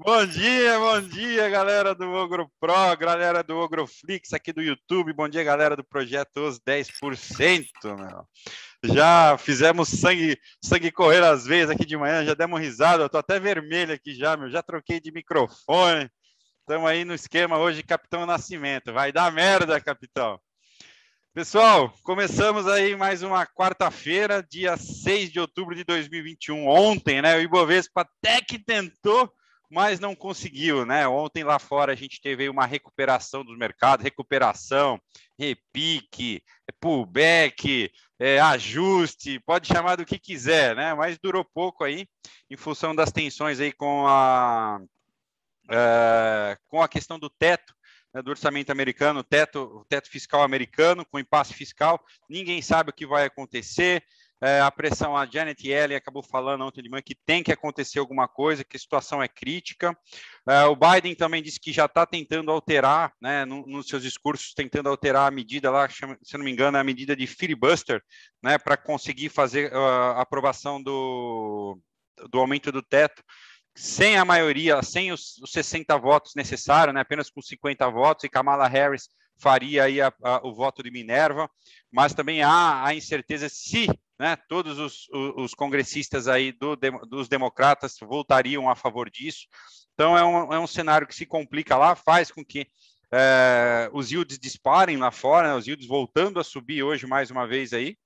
Bom dia, bom dia, galera do Ogro Pro, galera do Ogroflix aqui do YouTube. Bom dia, galera do projeto Os 10%, meu. Já fizemos sangue, sangue correr às vezes aqui de manhã, já demos risada, eu tô até vermelho aqui já, meu. Já troquei de microfone. Estamos aí no esquema hoje, Capitão Nascimento. Vai dar merda, capitão. Pessoal, começamos aí mais uma quarta-feira, dia 6 de outubro de 2021. Ontem, né? O Ibovespa até que tentou, mas não conseguiu, né? Ontem lá fora a gente teve uma recuperação dos mercados, recuperação, repique, pullback, é, ajuste, pode chamar do que quiser, né? Mas durou pouco aí, em função das tensões aí com a, é, com a questão do teto né, do orçamento americano, teto, o teto fiscal americano, com impasse fiscal, ninguém sabe o que vai acontecer. É, a pressão, a Janet Yellen acabou falando ontem de manhã que tem que acontecer alguma coisa, que a situação é crítica. É, o Biden também disse que já está tentando alterar, né, no, nos seus discursos, tentando alterar a medida lá, se não me engano, é a medida de filibuster, né, para conseguir fazer uh, a aprovação do, do aumento do teto sem a maioria, sem os, os 60 votos necessários, né, apenas com 50 votos, e Kamala Harris faria aí a, a, o voto de Minerva, mas também há a incerteza se né, todos os, os, congressistas aí do, dos democratas voltariam a favor disso. Então é um, é um cenário que se complica lá, faz com que é, os yields disparem lá fora, né, os yields voltando a subir hoje mais uma vez aí,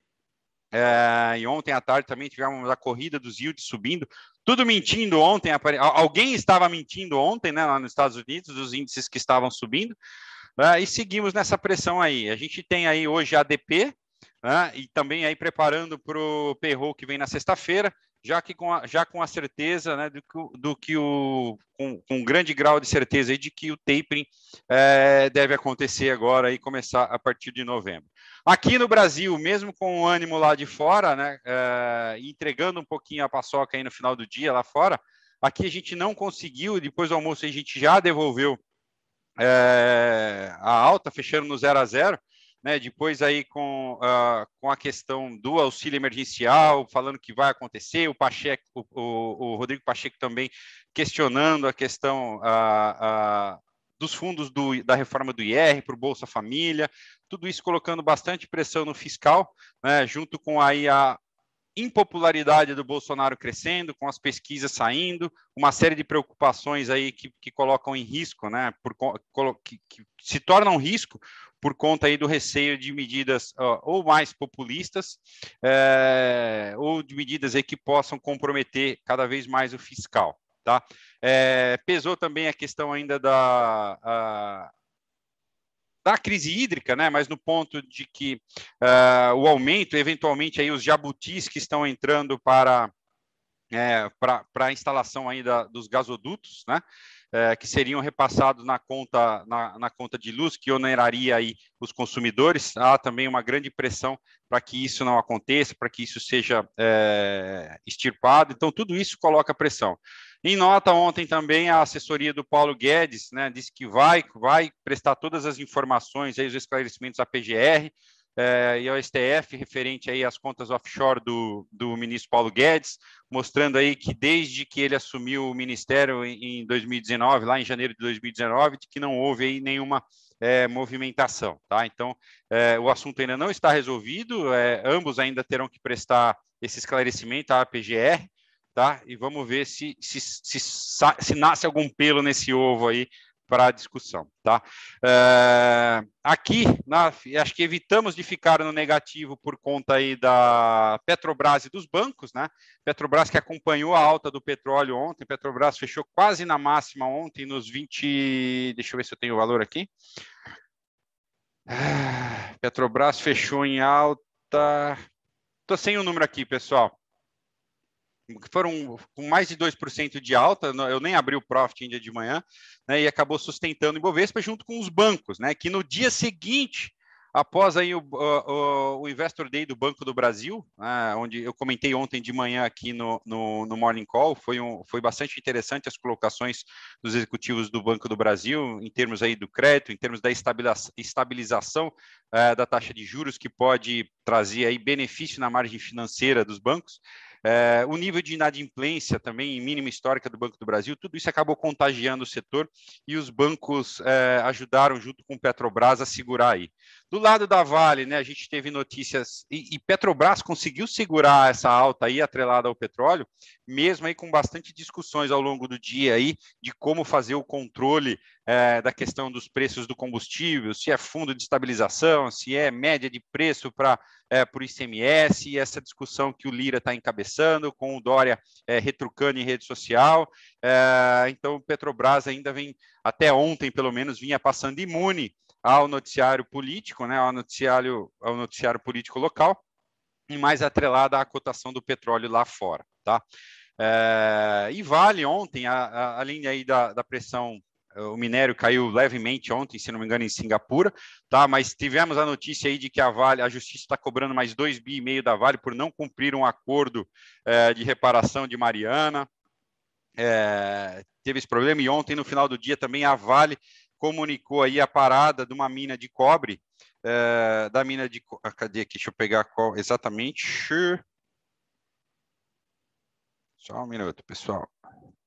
é, e ontem à tarde também tivemos a corrida dos yields subindo, tudo mentindo ontem. Alguém estava mentindo ontem, né, lá nos Estados Unidos, os índices que estavam subindo, né, e seguimos nessa pressão aí. A gente tem aí hoje a ADP, né, e também aí preparando para o payroll que vem na sexta-feira, já que com a, já com a certeza né, do, que, do que o com, com, um grande grau de certeza de que o tapering é, deve acontecer agora e começar a partir de novembro. Aqui no Brasil, mesmo com o ânimo lá de fora, né, é, entregando um pouquinho a paçoca aí no final do dia lá fora, aqui a gente não conseguiu, depois do almoço a gente já devolveu é, a alta, fechando no 0 a 0 né, depois aí com, uh, com a questão do auxílio emergencial, falando que vai acontecer, o Pacheco, o, o, o Rodrigo Pacheco também questionando a questão uh, uh, dos fundos do, da reforma do IR para o Bolsa Família, tudo isso colocando bastante pressão no fiscal, né, junto com aí a impopularidade do Bolsonaro crescendo, com as pesquisas saindo, uma série de preocupações aí que, que colocam em risco, né, por, que, que se tornam um risco por conta aí do receio de medidas ou mais populistas, é, ou de medidas aí que possam comprometer cada vez mais o fiscal. Tá? É, pesou também a questão ainda da, a, da crise hídrica, né? mas no ponto de que uh, o aumento, eventualmente, aí os jabutis que estão entrando para, é, para, a instalação ainda dos gasodutos, né? É, que seriam repassados na conta, na, na, conta de luz, que oneraria aí os consumidores. Há também uma grande pressão para que isso não aconteça, para que isso seja é, extirpado. Então, tudo isso coloca pressão. Em nota ontem também a assessoria do Paulo Guedes, né, disse que vai, vai prestar todas as informações aí, os esclarecimentos à PGR é, e ao STF referente aí às contas offshore do, do ministro Paulo Guedes, mostrando aí que desde que ele assumiu o ministério em, em 2019, lá em janeiro de 2019, de que não houve aí nenhuma é, movimentação, tá? Então, é, o assunto ainda não está resolvido, é, ambos ainda terão que prestar esse esclarecimento à PGR, tá? E vamos ver se, se, se, se nasce algum pelo nesse ovo aí para a discussão, tá? É, aqui, na, acho que evitamos de ficar no negativo por conta aí da Petrobras e dos bancos, né? Petrobras que acompanhou a alta do petróleo ontem, Petrobras fechou quase na máxima ontem nos 20, deixa eu ver se eu tenho o valor aqui. Ah, Petrobras fechou em alta. Tô sem o número aqui, pessoal foram com mais de 2% de alta, eu nem abri o profit ainda de manhã, né, e acabou sustentando o Ibovespa junto com os bancos, né, que no dia seguinte, após aí o, o, o Investor Day do Banco do Brasil, né, onde eu comentei ontem de manhã aqui no, no, no, Morning Call, foi, um, foi bastante interessante as colocações dos executivos do Banco do Brasil, em termos aí do crédito, em termos da estabilização é, da taxa de juros, que pode trazer aí benefício na margem financeira dos bancos, É, o nível de inadimplência também, mínima histórica do Banco do Brasil, tudo isso acabou contagiando o setor e os bancos é, ajudaram, junto com o Petrobras, a segurar aí. Do lado da Vale, né, a gente teve notícias, e, e Petrobras conseguiu segurar essa alta aí, atrelada ao petróleo, mesmo aí com bastante discussões ao longo do dia aí, de como fazer o controle é, da questão dos preços do combustível, se é fundo de estabilização, se é média de preço para é, por ICMS, e essa discussão que o Lira está encabeçando, com o Dória é, retrucando em rede social. É, então, o Petrobras ainda vem, até ontem pelo menos, vinha passando imune ao noticiário político, né, ao, noticiário, ao noticiário político local, e mais atrelada à cotação do petróleo lá fora. Tá? É, e Vale ontem, a, a, além aí da, da pressão o minério caiu levemente ontem, se não me engano, em Singapura, tá? Mas tivemos a notícia aí de que a Vale, a Justiça está cobrando mais dois bi e meio da Vale por não cumprir um acordo é, de reparação de Mariana. É, teve esse problema e ontem, no final do dia, também a Vale comunicou aí a parada de uma mina de cobre, é, da mina de... Ah, cadê aqui? Deixa eu pegar qual exatamente. Só um minuto, pessoal.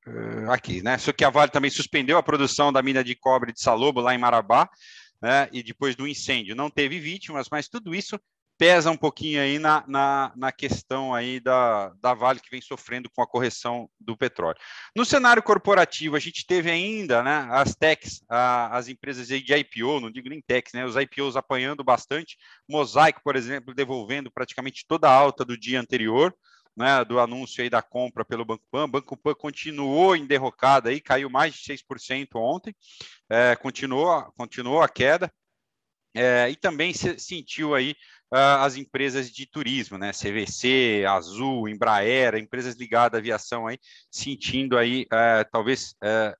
Uh, aqui, né? Só que a Vale também suspendeu a produção da mina de cobre de Salobo lá em Marabá, né? E depois do incêndio não teve vítimas, mas tudo isso pesa um pouquinho aí na, na, na, questão aí da, da Vale que vem sofrendo com a correção do petróleo. No cenário corporativo, a gente teve ainda né, as techs, a, as empresas de IPO, não digo nem techs, né, os IPOs apanhando bastante, Mosaico, por exemplo, devolvendo praticamente toda a alta do dia anterior, né, do anúncio aí da compra pelo Banco Pan. Banco Pan continuou em derrocada aí, caiu mais de 6% ontem, é, continuou, continuou a queda. É, e também se, sentiu aí uh, as empresas de turismo, né? CVC, Azul, Embraer, empresas ligadas à aviação aí, sentindo aí uh, talvez uh,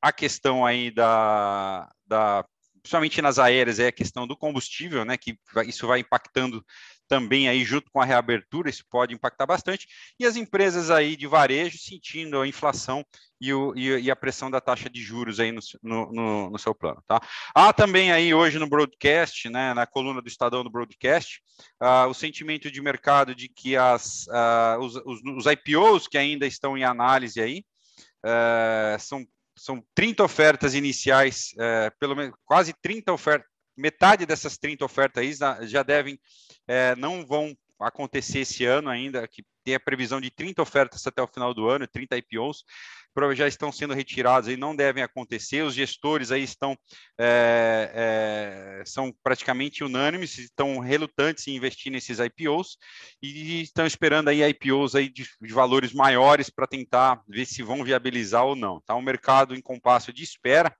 a questão aí da, da principalmente nas aéreas, é a questão do combustível, né? Que isso vai impactando também aí junto com a reabertura, isso pode impactar bastante, e as empresas aí de varejo sentindo a inflação e, o, e a pressão da taxa de juros aí no, no, no, seu plano, tá? Há também aí hoje no broadcast, né, na coluna do Estadão do broadcast, uh, o sentimento de mercado de que as, uh, os, os, os, IPOs que ainda estão em análise aí, uh, são são 30 ofertas iniciais, é, pelo menos quase 30 ofertas, metade dessas 30 ofertas aí já devem, é, não vão acontecer esse ano ainda, que tem a previsão de 30 ofertas até o final do ano, 30 IPOs, já estão sendo retirados e não devem acontecer. Os gestores aí estão é, é, são praticamente unânimes, estão relutantes em investir nesses IPOs e estão esperando aí IPOs aí de, de valores maiores para tentar ver se vão viabilizar ou não. Tá um mercado em compasso de espera,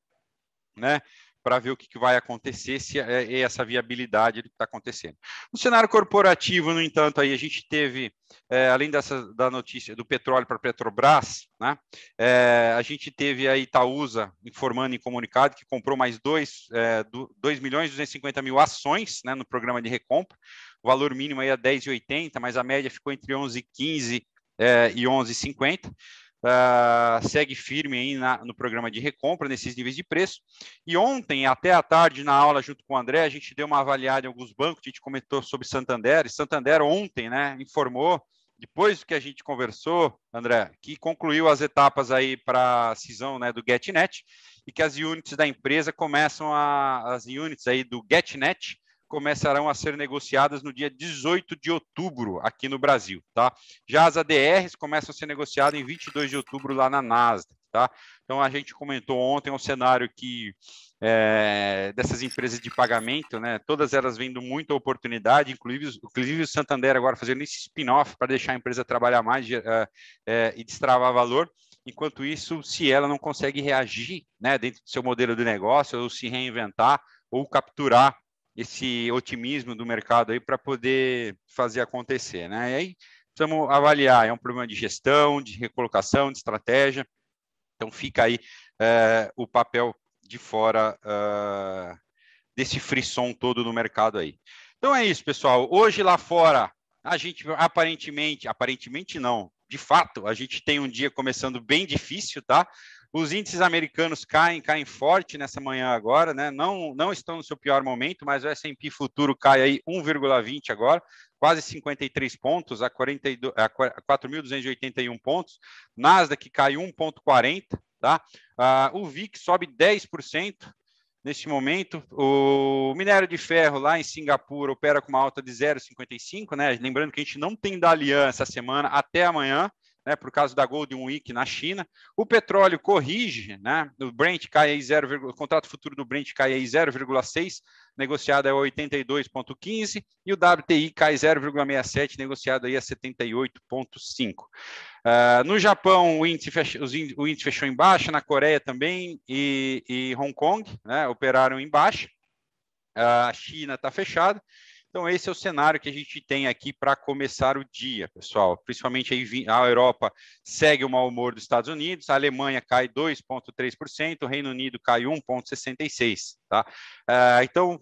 né? Para ver o que, que, vai acontecer, se é, é essa viabilidade do que está acontecendo. No cenário corporativo, no entanto, aí a gente teve, é, além dessa da notícia do petróleo para Petrobras, né, é, a gente teve a Itaúsa informando em comunicado que comprou mais 2, é, 2 milhões e 250 mil ações né, no programa de recompra, o valor mínimo aí é 10,80, mas a média ficou entre 11,15 é, e 11,50 uh, segue firme aí na, no programa de recompra, nesses níveis de preço. E ontem, até à tarde, na aula, junto com o André, a gente deu uma avaliada em alguns bancos, a gente comentou sobre Santander, e Santander ontem né, informou, depois que a gente conversou, André, que concluiu as etapas aí para a cisão né, do GetNet, e que as units da empresa começam a, as units aí do GetNet, começarão a ser negociadas no dia 18 de outubro aqui no Brasil, tá? Já as ADRs começam a ser negociadas em 22 de outubro lá na Nasdaq, tá? Então a gente comentou ontem um cenário que é, dessas empresas de pagamento, né? Todas elas vendo muita oportunidade, inclusive, inclusive o Santander agora fazendo esse spin-off para deixar a empresa trabalhar mais é, é, e destravar valor. Enquanto isso, se ela não consegue reagir, né, dentro do seu modelo de negócio ou se reinventar ou capturar esse otimismo do mercado aí para poder fazer acontecer, né? E aí precisamos avaliar, é um problema de gestão, de recolocação, de estratégia. Então fica aí é, o papel de fora uh, desse frisson todo no mercado aí. Então é isso, pessoal. Hoje lá fora, a gente aparentemente, aparentemente não, de fato, a gente tem um dia começando bem difícil, tá? Os índices americanos caem, caem forte nessa manhã agora, né? Não, não estão no seu pior momento, mas o S&P futuro cai aí 1,20 agora, quase 53 pontos, a, 42, a 4.281 pontos. Nasdaq cai 1,40, tá? Uh, o VIX sobe 10%. Neste momento, o minério de ferro lá em Singapura opera com uma alta de 0,55, né? Lembrando que a gente não tem Dalian essa semana até amanhã, né, por causa da Golden Week na China. O petróleo corrige, né, o Brent cai aí 0, o contrato futuro do Brent cai aí 0,6, negociado a 82,15, e o WTI cai 0,67, negociado aí a 78,5. Uh, ah, no Japão, o índice, fecha, o índice fechou em baixa, na Coreia também, e, e Hong Kong né, operaram em baixa. Uh, a China está fechada. Então, esse é o cenário que a gente tem aqui para começar o dia, pessoal. Principalmente aí, a Europa segue o mau humor dos Estados Unidos, a Alemanha cai 2,3%, o Reino Unido cai 1,66%. Tá? Uh, então,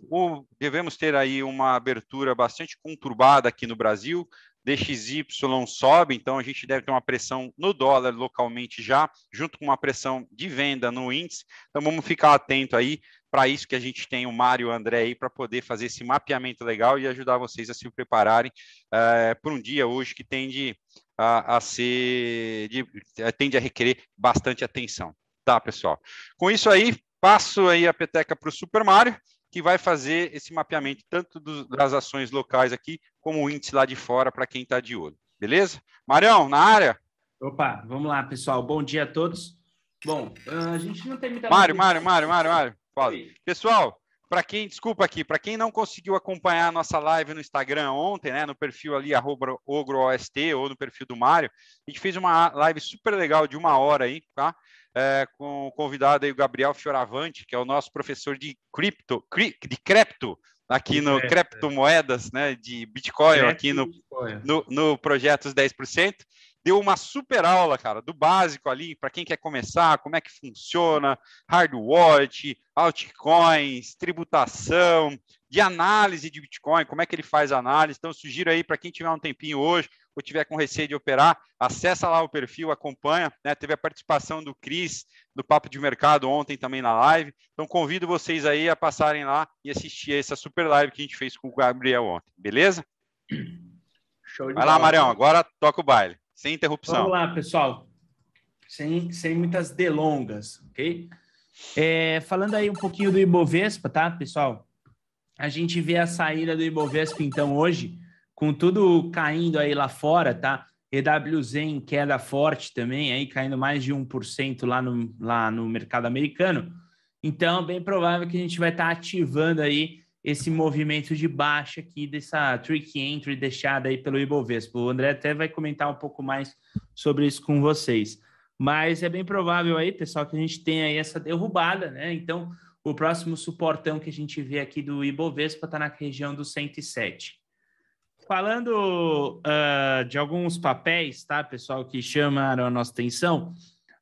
devemos ter aí uma abertura bastante conturbada aqui no Brasil. DXY sobe, então a gente deve ter uma pressão no dólar localmente já, junto com uma pressão de venda no índice. Então vamos ficar atento aí para isso que a gente tem o Mário e o André aí para poder fazer esse mapeamento legal e ajudar vocês a se prepararem uh, por um dia hoje que tende a, a ser, de, eh, tende a requerer bastante atenção, tá, pessoal? Com isso aí, passo aí a peteca para o Super Mário, que vai fazer esse mapeamento tanto das ações locais aqui, como o índice lá de fora para quem está de olho, beleza? Marião, na área? Opa, vamos lá, pessoal. Bom dia a todos. Bom, a gente não tem muita. Mário, Mário, Mário, Mário, Mário. Pessoal, para quem, desculpa aqui, para quem não conseguiu acompanhar a nossa live no Instagram ontem, né, no perfil ali, arroba OgroOST ou no perfil do Mário, a gente fez uma live super legal de uma hora aí, tá? É, com o convidado aí, o Gabriel Fioravante, que é o nosso professor de cripto, de cripto, aqui no é, Criptomoedas, né, de Bitcoin, aqui no, no, no Projetos 10% deu uma super aula, cara, do básico ali, para quem quer começar, como é que funciona, hard wallet, altcoins, tributação, de análise de Bitcoin, como é que ele faz análise. Então, sugiro aí para quem tiver um tempinho hoje ou tiver com receio de operar, acessa lá o perfil, acompanha. Né? Teve a participação do Cris, do Papo de Mercado, ontem também na live. Então, convido vocês aí a passarem lá e assistir essa super live que a gente fez com o Gabriel ontem, beleza? Vai lá, Marião, agora toca o baile. Sem interrupção. Vamos lá, pessoal. Sem, sem muitas delongas, ok? É, falando aí um pouquinho do Ibovespa, tá, pessoal? A gente vê a saída do Ibovespa, então, hoje, com tudo caindo aí lá fora, tá? EWZ em queda forte também, aí caindo mais de 1% lá no, lá no mercado americano. Então, bem provável que a gente vai estar tá ativando aí esse movimento de baixa aqui dessa trick entry deixada aí pelo Ibovespa. O André até vai comentar um pouco mais sobre isso com vocês. Mas é bem provável aí, pessoal, que a gente tenha aí essa derrubada, né? Então, o próximo suportão que a gente vê aqui do Ibovespa está na região do 107. Falando uh, de alguns papéis, tá, pessoal, que chamaram a nossa atenção,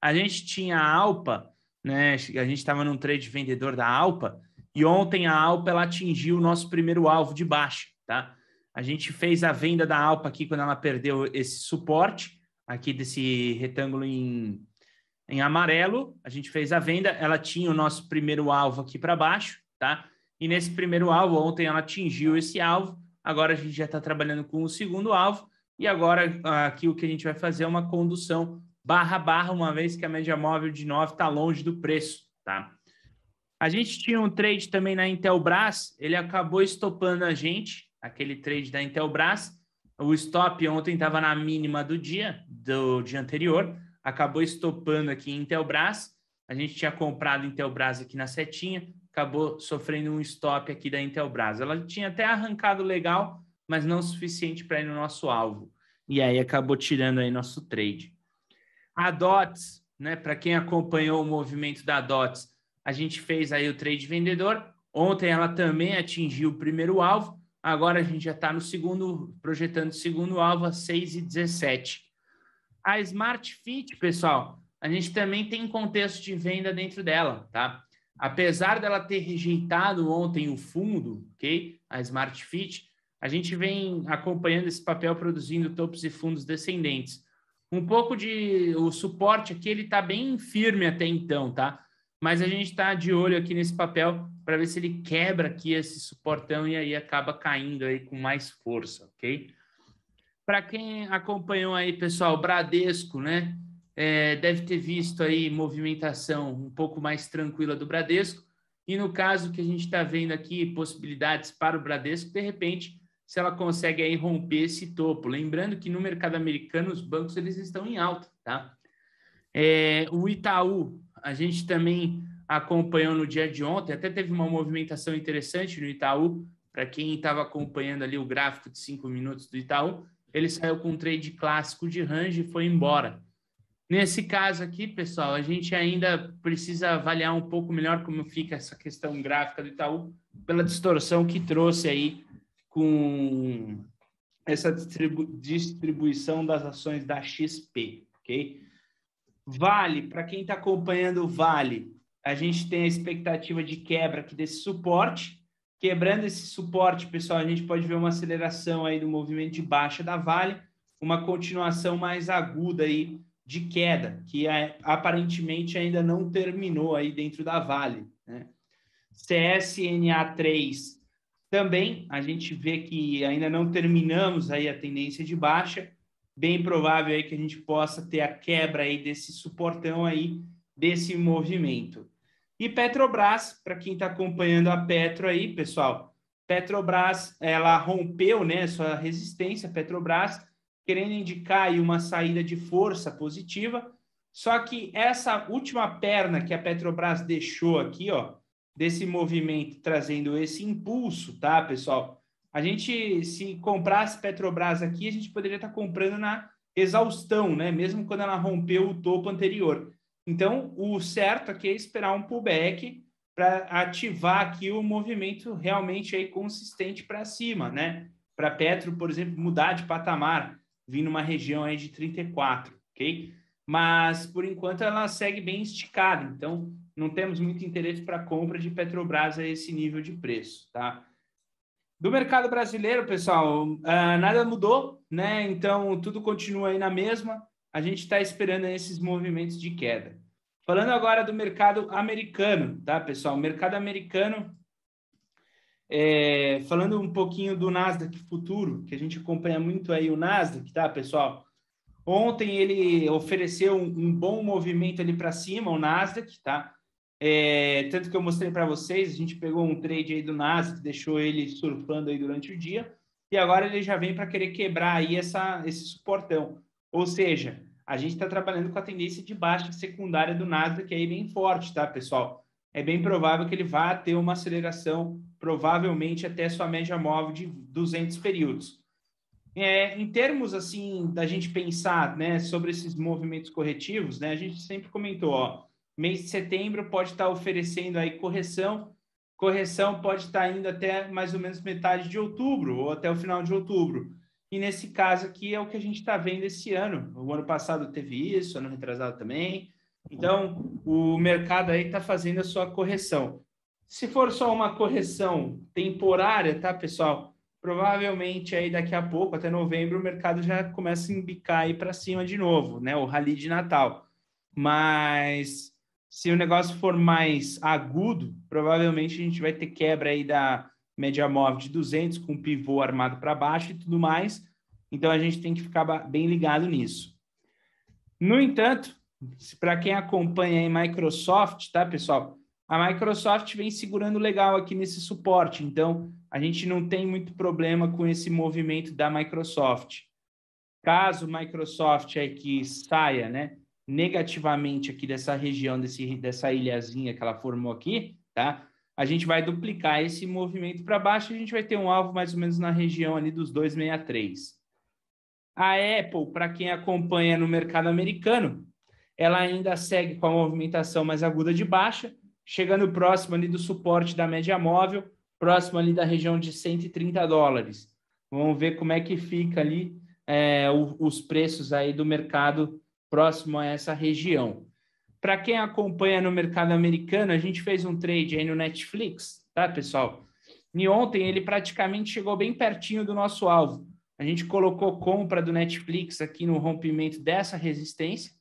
a gente tinha a Alpa, né? A gente estava num trade vendedor da Alpa, e ontem a Alpa ela atingiu o nosso primeiro alvo de baixa, tá? A gente fez a venda da Alpa aqui quando ela perdeu esse suporte aqui desse retângulo em, em amarelo. A gente fez a venda, ela tinha o nosso primeiro alvo aqui para baixo, tá? E nesse primeiro alvo, ontem ela atingiu esse alvo. Agora a gente já está trabalhando com o segundo alvo. E agora aqui o que a gente vai fazer é uma condução barra barra, uma vez que a média móvel de 9 está longe do preço, tá? A gente tinha um trade também na Intelbras, ele acabou estopando a gente, aquele trade da Intelbras. O stop ontem estava na mínima do dia, do dia anterior, acabou estopando aqui em Intelbras. A gente tinha comprado Intelbras aqui na setinha, acabou sofrendo um stop aqui da Intelbras. Ela tinha até arrancado legal, mas não o suficiente para ir no nosso alvo. E aí acabou tirando aí nosso trade. A DOTS, né, para quem acompanhou o movimento da DOTS, a gente fez aí o trade vendedor. Ontem ela também atingiu o primeiro alvo. Agora a gente já está no segundo, projetando o segundo alvo a 6 e 17. A Smart Fit, pessoal, a gente também tem contexto de venda dentro dela, tá? Apesar dela ter rejeitado ontem o fundo, ok? A Smart Fit, a gente vem acompanhando esse papel produzindo topos e fundos descendentes. Um pouco de o suporte aqui ele está bem firme até então, tá? Mas a gente está de olho aqui nesse papel para ver se ele quebra aqui esse suportão e aí acaba caindo aí com mais força, ok? Para quem acompanhou aí, pessoal, Bradesco, né? É, deve ter visto aí movimentação um pouco mais tranquila do Bradesco. E no caso que a gente está vendo aqui, possibilidades para o Bradesco, de repente, se ela consegue aí romper esse topo. Lembrando que no mercado americano os bancos eles estão em alta, tá? É, o Itaú, a gente também acompanhou no dia de ontem, até teve uma movimentação interessante no Itaú, para quem estava acompanhando ali o gráfico de cinco minutos do Itaú, ele saiu com um trade clássico de range e foi embora. Nesse caso aqui, pessoal, a gente ainda precisa avaliar um pouco melhor como fica essa questão gráfica do Itaú, pela distorção que trouxe aí com essa distribu distribuição das ações da XP, ok? Vale, para quem está acompanhando o Vale, a gente tem a expectativa de quebra aqui desse suporte. Quebrando esse suporte, pessoal, a gente pode ver uma aceleração aí do movimento de baixa da Vale, uma continuação mais aguda aí de queda, que é, aparentemente ainda não terminou aí dentro da Vale. Né? CSNA3 também, a gente vê que ainda não terminamos aí a tendência de baixa, bem provável aí que a gente possa ter a quebra aí desse suportão aí, desse movimento. E Petrobras, para quem está acompanhando a Petro aí, pessoal, Petrobras, ela rompeu, né, sua resistência, Petrobras, querendo indicar aí uma saída de força positiva, só que essa última perna que a Petrobras deixou aqui, ó, desse movimento trazendo esse impulso, tá, pessoal? A gente, se comprasse Petrobras aqui, a gente poderia estar comprando na exaustão, né? Mesmo quando ela rompeu o topo anterior. Então, o certo aqui é esperar um pullback para ativar aqui o movimento realmente aí consistente para cima, né? Para Petro, por exemplo, mudar de patamar, vir numa região aí de 34, ok? Mas, por enquanto, ela segue bem esticada. Então, não temos muito interesse para compra de Petrobras a esse nível de preço, tá? Do mercado brasileiro, pessoal, uh, nada mudou, né? Então tudo continua aí na mesma. A gente está esperando esses movimentos de queda. Falando agora do mercado americano, tá, pessoal? Mercado americano, é, falando um pouquinho do Nasdaq futuro, que a gente acompanha muito aí o Nasdaq, tá, pessoal? Ontem ele ofereceu um, um bom movimento ali para cima, o Nasdaq, tá? É, tanto que eu mostrei para vocês, a gente pegou um trade aí do Nasdaq, deixou ele surfando aí durante o dia, e agora ele já vem para querer quebrar aí essa, esse suportão. Ou seja, a gente está trabalhando com a tendência de baixa secundária do Nasdaq aí bem forte, tá, pessoal? É bem provável que ele vá ter uma aceleração, provavelmente até sua média móvel de 200 períodos. É, em termos assim da gente pensar, né, sobre esses movimentos corretivos, né, a gente sempre comentou, ó, Mês de setembro pode estar oferecendo aí correção. Correção pode estar indo até mais ou menos metade de outubro ou até o final de outubro. E nesse caso aqui é o que a gente está vendo esse ano. O ano passado teve isso, ano retrasado também. Então, o mercado aí está fazendo a sua correção. Se for só uma correção temporária, tá, pessoal? Provavelmente aí daqui a pouco, até novembro, o mercado já começa a embicar aí para cima de novo, né? O rally de Natal. Mas se o negócio for mais agudo, provavelmente a gente vai ter quebra aí da média móvel de 200 com pivô armado para baixo e tudo mais. Então a gente tem que ficar bem ligado nisso. No entanto, para quem acompanha a Microsoft, tá, pessoal? A Microsoft vem segurando legal aqui nesse suporte, então a gente não tem muito problema com esse movimento da Microsoft. Caso Microsoft aqui saia, né, negativamente aqui dessa região, desse, dessa ilhazinha que ela formou aqui, tá? A gente vai duplicar esse movimento para baixo, a gente vai ter um alvo mais ou menos na região ali dos 263. A Apple, para quem acompanha no mercado americano, ela ainda segue com a movimentação mais aguda de baixa, chegando próximo ali do suporte da média móvel, próximo ali da região de 130 dólares. Vamos ver como é que fica ali é, os preços aí do mercado próximo a essa região. Para quem acompanha no mercado americano, a gente fez um trade aí no Netflix, tá, pessoal? E ontem ele praticamente chegou bem pertinho do nosso alvo. A gente colocou compra do Netflix aqui no rompimento dessa resistência.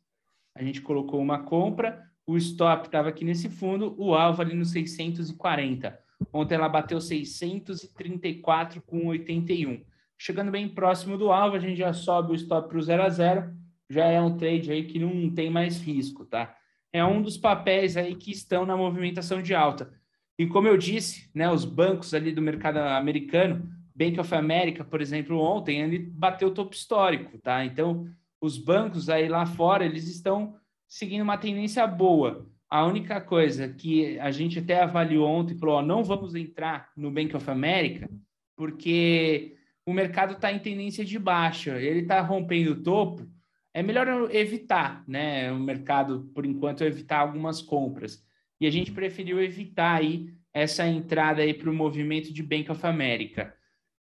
A gente colocou uma compra. o stop estava aqui nesse fundo, o alvo ali no 640. Ontem ela bateu 634 com 81. Chegando bem próximo do alvo, a gente já sobe o stop para o 0 a 0. Já é um trade aí que não tem mais risco, tá? É um dos papéis aí que estão na movimentação de alta. E como eu disse, né, os bancos ali do mercado americano, Bank of America, por exemplo, ontem ele bateu o topo histórico, tá? Então, os bancos aí lá fora, eles estão seguindo uma tendência boa. A única coisa que a gente até avaliou ontem, falou, ó, não vamos entrar no Bank of America, porque o mercado está em tendência de baixa, ele está rompendo o topo, é melhor evitar, né? O mercado, por enquanto, evitar algumas compras. E a gente preferiu evitar aí essa entrada aí para o movimento de Bank of America.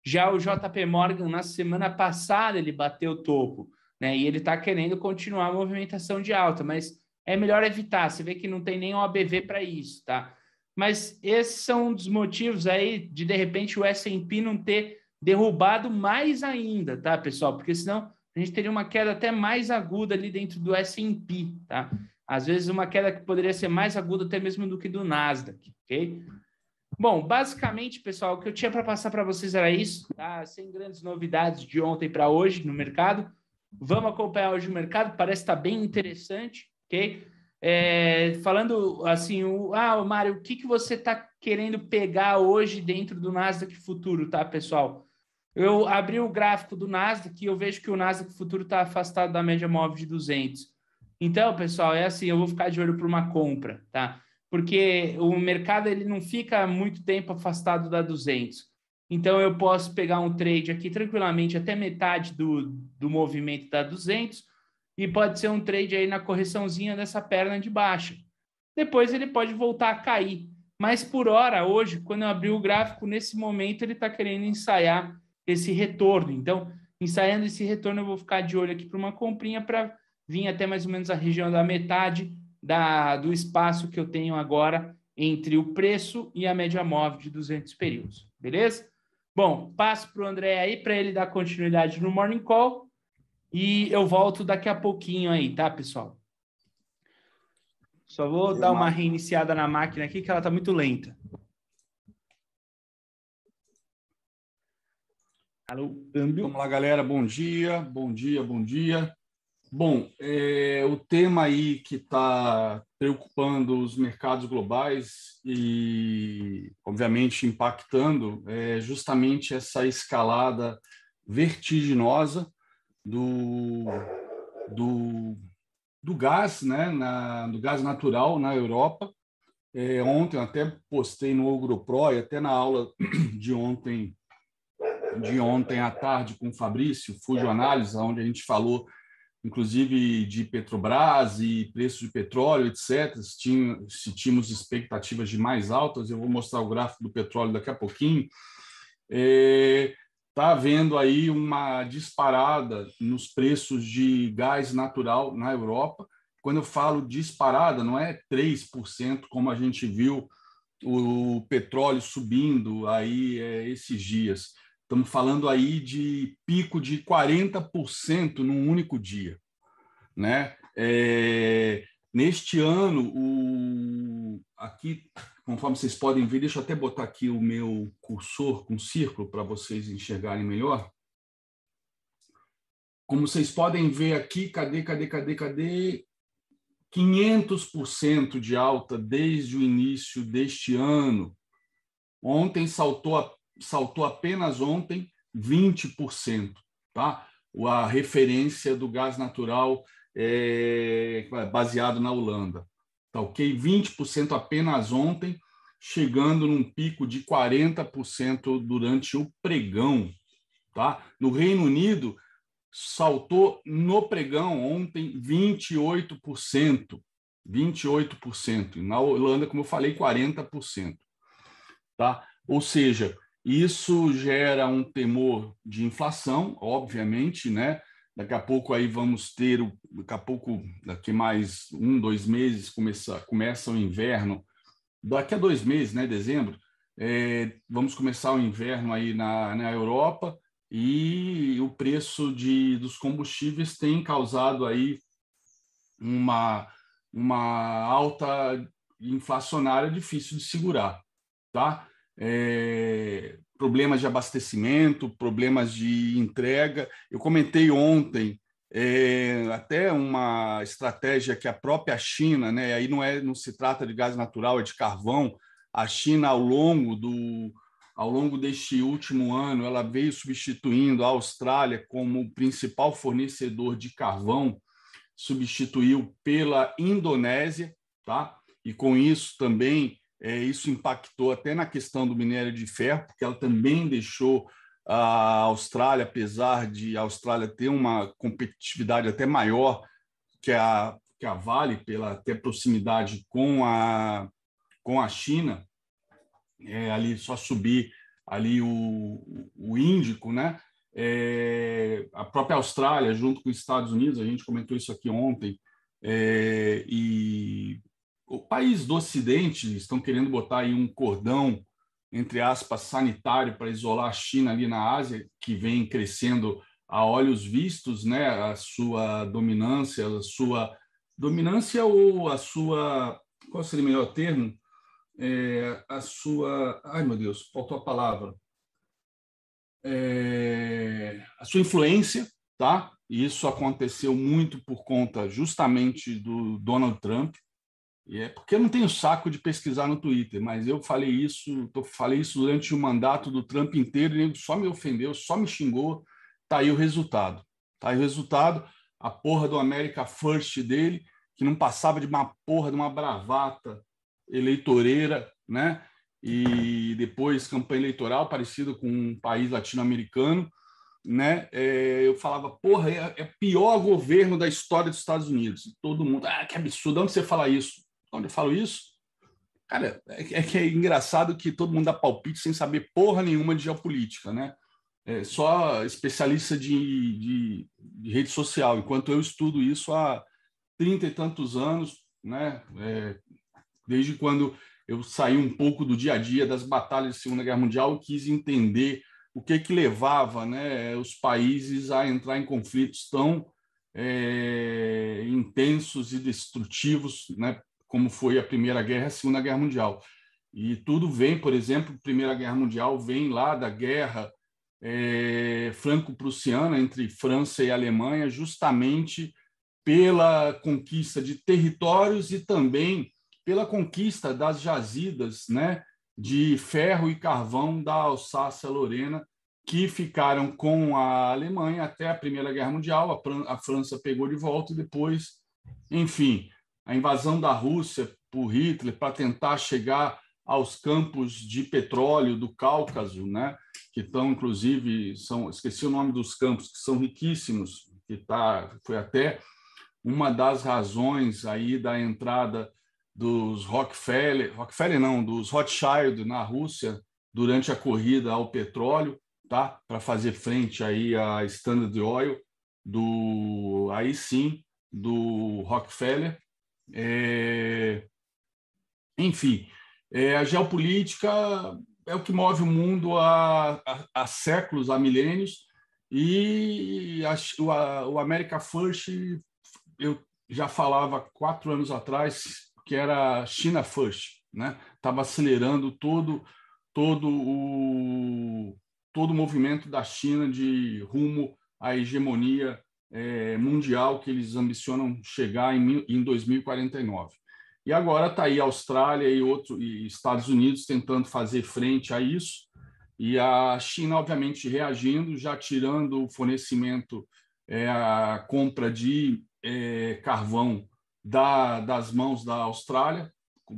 Já o JP Morgan, na semana passada, ele bateu o topo, né? E ele está querendo continuar a movimentação de alta, mas é melhor evitar. Você vê que não tem nem OABV para isso, tá? Mas esses são um dos motivos aí de, de repente, o S&P não ter derrubado mais ainda, tá, pessoal? Porque senão a gente teria uma queda até mais aguda ali dentro do S&P, tá? Às vezes uma queda que poderia ser mais aguda até mesmo do que do Nasdaq, ok? Bom, basicamente, pessoal, o que eu tinha para passar para vocês era isso, tá? Sem grandes novidades de ontem para hoje no mercado. Vamos acompanhar hoje o mercado, parece estar tá bem interessante ok? É, falando assim, o, ah, Mário, o que, que você está querendo pegar hoje dentro do Nasdaq Futuro, tá, pessoal? Eu abri o gráfico do Nasdaq e eu vejo que o Nasdaq Futuro está afastado da média móvel de 200. Então, pessoal, é assim, eu vou ficar de olho para uma compra, tá? Porque o mercado ele não fica muito tempo afastado da 200. Então, eu posso pegar um trade aqui tranquilamente até metade do, do movimento da 200 e pode ser um trade aí na correçãozinha dessa perna de baixa. Depois ele pode voltar a cair. Mas por hora, hoje, quando eu abri o gráfico, nesse momento ele está querendo ensaiar esse retorno. Então, ensaiando esse retorno, eu vou ficar de olho aqui para uma comprinha para vir até mais ou menos a região da metade da, do espaço que eu tenho agora entre o preço e a média móvel de 200 períodos. Beleza? Bom, passo para o André aí para ele dar continuidade no Morning Call e eu volto daqui a pouquinho aí, tá, pessoal? Só vou dar uma reiniciada na máquina aqui, que ela tá muito lenta. Alô, câmbio. Vamos lá, galera. Bom dia, bom dia, bom dia. Bom, é, o tema aí que está preocupando os mercados globais e, obviamente, impactando é justamente essa escalada vertiginosa do, do, do gás, né, na, do gás natural na Europa. É, ontem eu até postei no OgroPro e até na aula de ontem de ontem à tarde com o Fabrício, Fujo Análise, onde a gente falou inclusive de Petrobras e preços de petróleo, etc. Se tínhamos expectativas de mais altas, eu vou mostrar o gráfico do petróleo daqui a pouquinho. É, está havendo aí uma disparada nos preços de gás natural na Europa. Quando eu falo disparada, não é 3%, como a gente viu o petróleo subindo aí é, esses dias. Estamos falando aí de pico de 40% num único dia. Né? É, neste ano, o, aqui conforme vocês podem ver, deixa eu até botar aqui o meu cursor com círculo para vocês enxergarem melhor. Como vocês podem ver aqui, cadê, cadê, cadê, cadê? 500% de alta desde o início deste ano. Ontem saltou, saltou apenas ontem 20%, tá? A referência do gás natural é, baseado na Holanda tá ok? 20% apenas ontem, chegando num pico de 40% durante o pregão, tá? No Reino Unido, saltou no pregão ontem 28%, 28%. E na Holanda, como eu falei, 40%, tá? Ou seja, isso gera um temor de inflação, obviamente, né? Daqui a pouco aí vamos ter, daqui a pouco, daqui mais um, dois meses, começa, começa o inverno. Daqui a dois meses, né, dezembro, é, vamos começar o inverno aí na, na Europa e o preço de, dos combustíveis tem causado aí uma, uma alta inflacionária difícil de segurar, tá? É, problemas de abastecimento, problemas de entrega. Eu comentei ontem é, até uma estratégia que a própria China, né, aí não é não se trata de gás natural, é de carvão. A China ao longo do ao longo deste último ano, ela veio substituindo a Austrália como principal fornecedor de carvão, substituiu pela Indonésia, tá? E com isso também é, isso impactou até na questão do minério de ferro, porque ela também deixou a Austrália, apesar de a Austrália ter uma competitividade até maior que a, que a Vale, pela até proximidade com a, com a China, é, ali só subir ali o, o Índico, né? É, a própria Austrália, junto com os Estados Unidos, a gente comentou isso aqui ontem, é, e o país do Ocidente estão querendo botar aí um cordão, entre aspas, sanitário para isolar a China ali na Ásia, que vem crescendo a olhos vistos, né, a sua dominância, a sua dominância ou a sua, qual seria o melhor termo? É, a sua, ai meu Deus, faltou a palavra, é, a sua influência, tá? E isso aconteceu muito por conta justamente do Donald Trump, e é porque eu não tenho saco de pesquisar no Twitter, mas eu falei isso, tô, falei isso durante o mandato do Trump inteiro, e ele só me ofendeu, só me xingou. Tá aí o resultado. Tá aí o resultado. A porra do America First dele, que não passava de uma porra de uma bravata eleitoreira, né? E depois campanha eleitoral parecida com um país latino-americano, né? É, eu falava, porra, é, é pior governo da história dos Estados Unidos. Todo mundo, ah, que absurdo, onde você fala isso? Quando eu falo isso, cara, é, é que é engraçado que todo mundo dá palpite sem saber porra nenhuma de geopolítica, né? É só especialista de, de, de rede social, enquanto eu estudo isso há trinta e tantos anos, né? É, desde quando eu saí um pouco do dia a dia das batalhas de Segunda Guerra Mundial e quis entender o que que levava né, os países a entrar em conflitos tão é, intensos e destrutivos, né, como foi a Primeira Guerra e a Segunda Guerra Mundial. E tudo vem, por exemplo, a Primeira Guerra Mundial vem lá da guerra é, franco-prussiana entre França e Alemanha, justamente pela conquista de territórios e também pela conquista das jazidas né, de ferro e carvão da Alsácia-Lorena, que ficaram com a Alemanha até a Primeira Guerra Mundial. A França pegou de volta e depois, enfim, a invasão da Rússia por Hitler para tentar chegar aos campos de petróleo do Cáucaso, né? que estão, inclusive, são, esqueci o nome dos campos, que são riquíssimos, que tá, foi até uma das razões aí da entrada dos Rockefeller, Rockefeller não, dos Rothschild na Rússia durante a corrida ao petróleo, tá? Para fazer frente aí à Standard Oil do aí sim do Rockefeller é... Enfim, é, a geopolítica é o que move o mundo há, há, há séculos, há milênios, e a, o, o America First, eu já falava quatro anos atrás que era China First, né? Estava acelerando todo todo o todo o movimento da China de rumo à hegemonia é, mundial que eles ambicionam chegar em, em 2049. E agora está aí a Austrália e, outro, e Estados Unidos tentando fazer frente a isso, e a China, obviamente, reagindo, já tirando o fornecimento, é, a compra de é, carvão da, das mãos da Austrália,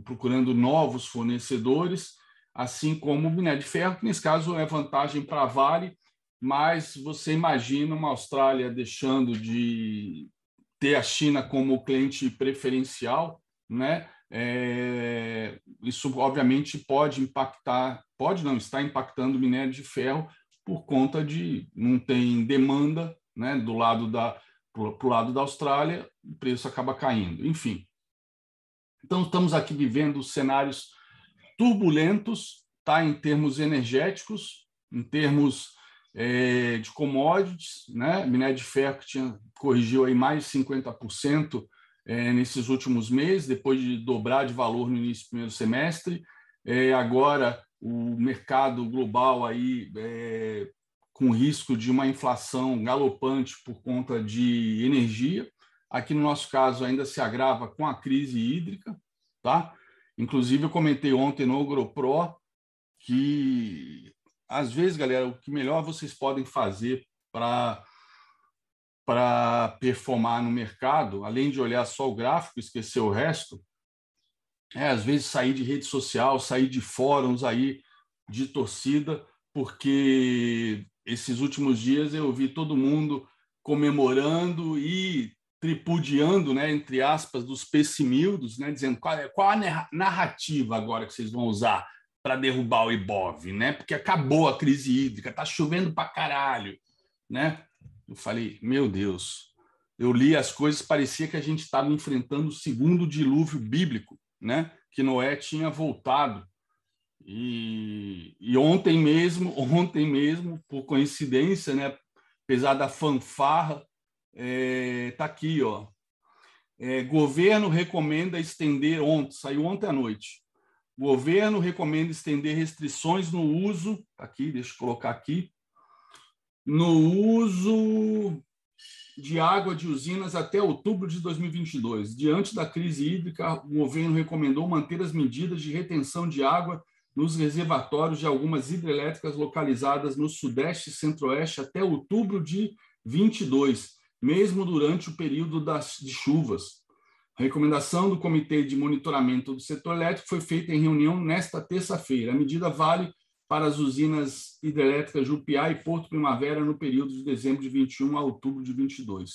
procurando novos fornecedores, assim como o minério de ferro, que nesse caso é vantagem para a Vale, mas você imagina uma Austrália deixando de ter a China como cliente preferencial, né? É, isso obviamente pode impactar, pode não está impactando o minério de ferro por conta de não tem demanda, né? Do lado da para o lado da Austrália, o preço acaba caindo. Enfim, então estamos aqui vivendo cenários turbulentos, tá? Em termos energéticos, em termos é, de commodities, né? minério de ferro que tinha, corrigiu aí mais de 50% é, nesses últimos meses, depois de dobrar de valor no início do primeiro semestre. É, agora, o mercado global aí é, com risco de uma inflação galopante por conta de energia. Aqui no nosso caso ainda se agrava com a crise hídrica, tá? Inclusive eu comentei ontem no GroPro que às vezes, galera, o que melhor vocês podem fazer para para performar no mercado, além de olhar só o gráfico, esquecer o resto, é às vezes sair de rede social, sair de fóruns aí de torcida, porque esses últimos dias eu vi todo mundo comemorando e tripudiando, né, entre aspas, dos pessimildos, né, dizendo qual, é, qual a narrativa agora que vocês vão usar para derrubar o Ibov, né? Porque acabou a crise hídrica, tá chovendo para caralho, né? Eu falei, meu Deus. Eu li as coisas, parecia que a gente estava enfrentando o segundo dilúvio bíblico, né? Que Noé tinha voltado. E, e ontem mesmo, ontem mesmo, por coincidência, né? Apesar da fanfarra, é, tá aqui, ó. É, governo recomenda estender ontem, saiu ontem à noite. Governo recomenda estender restrições no uso, tá aqui, deixa eu colocar aqui, no uso de água de usinas até outubro de 2022. Diante da crise hídrica, o governo recomendou manter as medidas de retenção de água nos reservatórios de algumas hidrelétricas localizadas no Sudeste e Centro-Oeste até outubro de 22, mesmo durante o período das, de chuvas. A recomendação do Comitê de Monitoramento do Setor Elétrico foi feita em reunião nesta terça-feira. A medida vale para as usinas hidrelétricas Jupiá e Porto Primavera no período de dezembro de 21 a outubro de 22.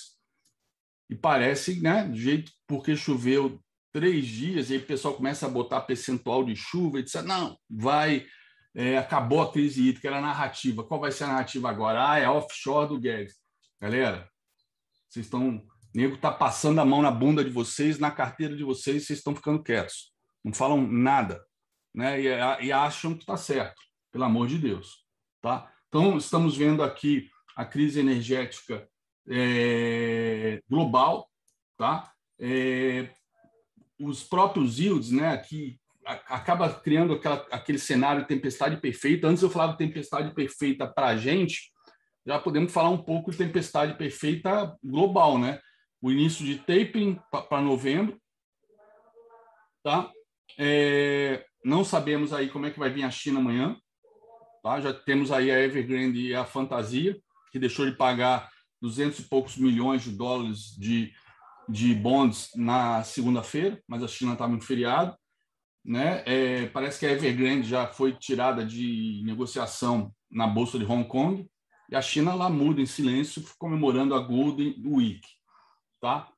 E parece, né, do jeito porque choveu três dias, e aí o pessoal começa a botar percentual de chuva e diz, não, vai, é, acabou a crise hídrica, era a narrativa. Qual vai ser a narrativa agora? Ah, é offshore do Guedes. Galera, vocês estão... Nego está passando a mão na bunda de vocês, na carteira de vocês, vocês estão ficando quietos. Não falam nada. Né? E, e acham que está certo pelo amor de Deus. Tá? Então, estamos vendo aqui a crise energética é, global, tá? É, os próprios yields, né, que acaba criando aquela, aquele cenário de tempestade perfeita. Antes eu falava tempestade perfeita para a gente, já podemos falar um pouco de tempestade perfeita global, né? O início de tapering para novembro, tá? É, não sabemos aí como é que vai vir a China amanhã, Tá? Já temos aí a Evergrande e a Fantasia, que deixou de pagar 200 e poucos milhões de dólares de, de bonds na segunda-feira, mas a China estava em feriado. Né? É, parece que a Evergrande já foi tirada de negociação na Bolsa de Hong Kong e a China lá muda em silêncio, comemorando a Golden Week. Tá?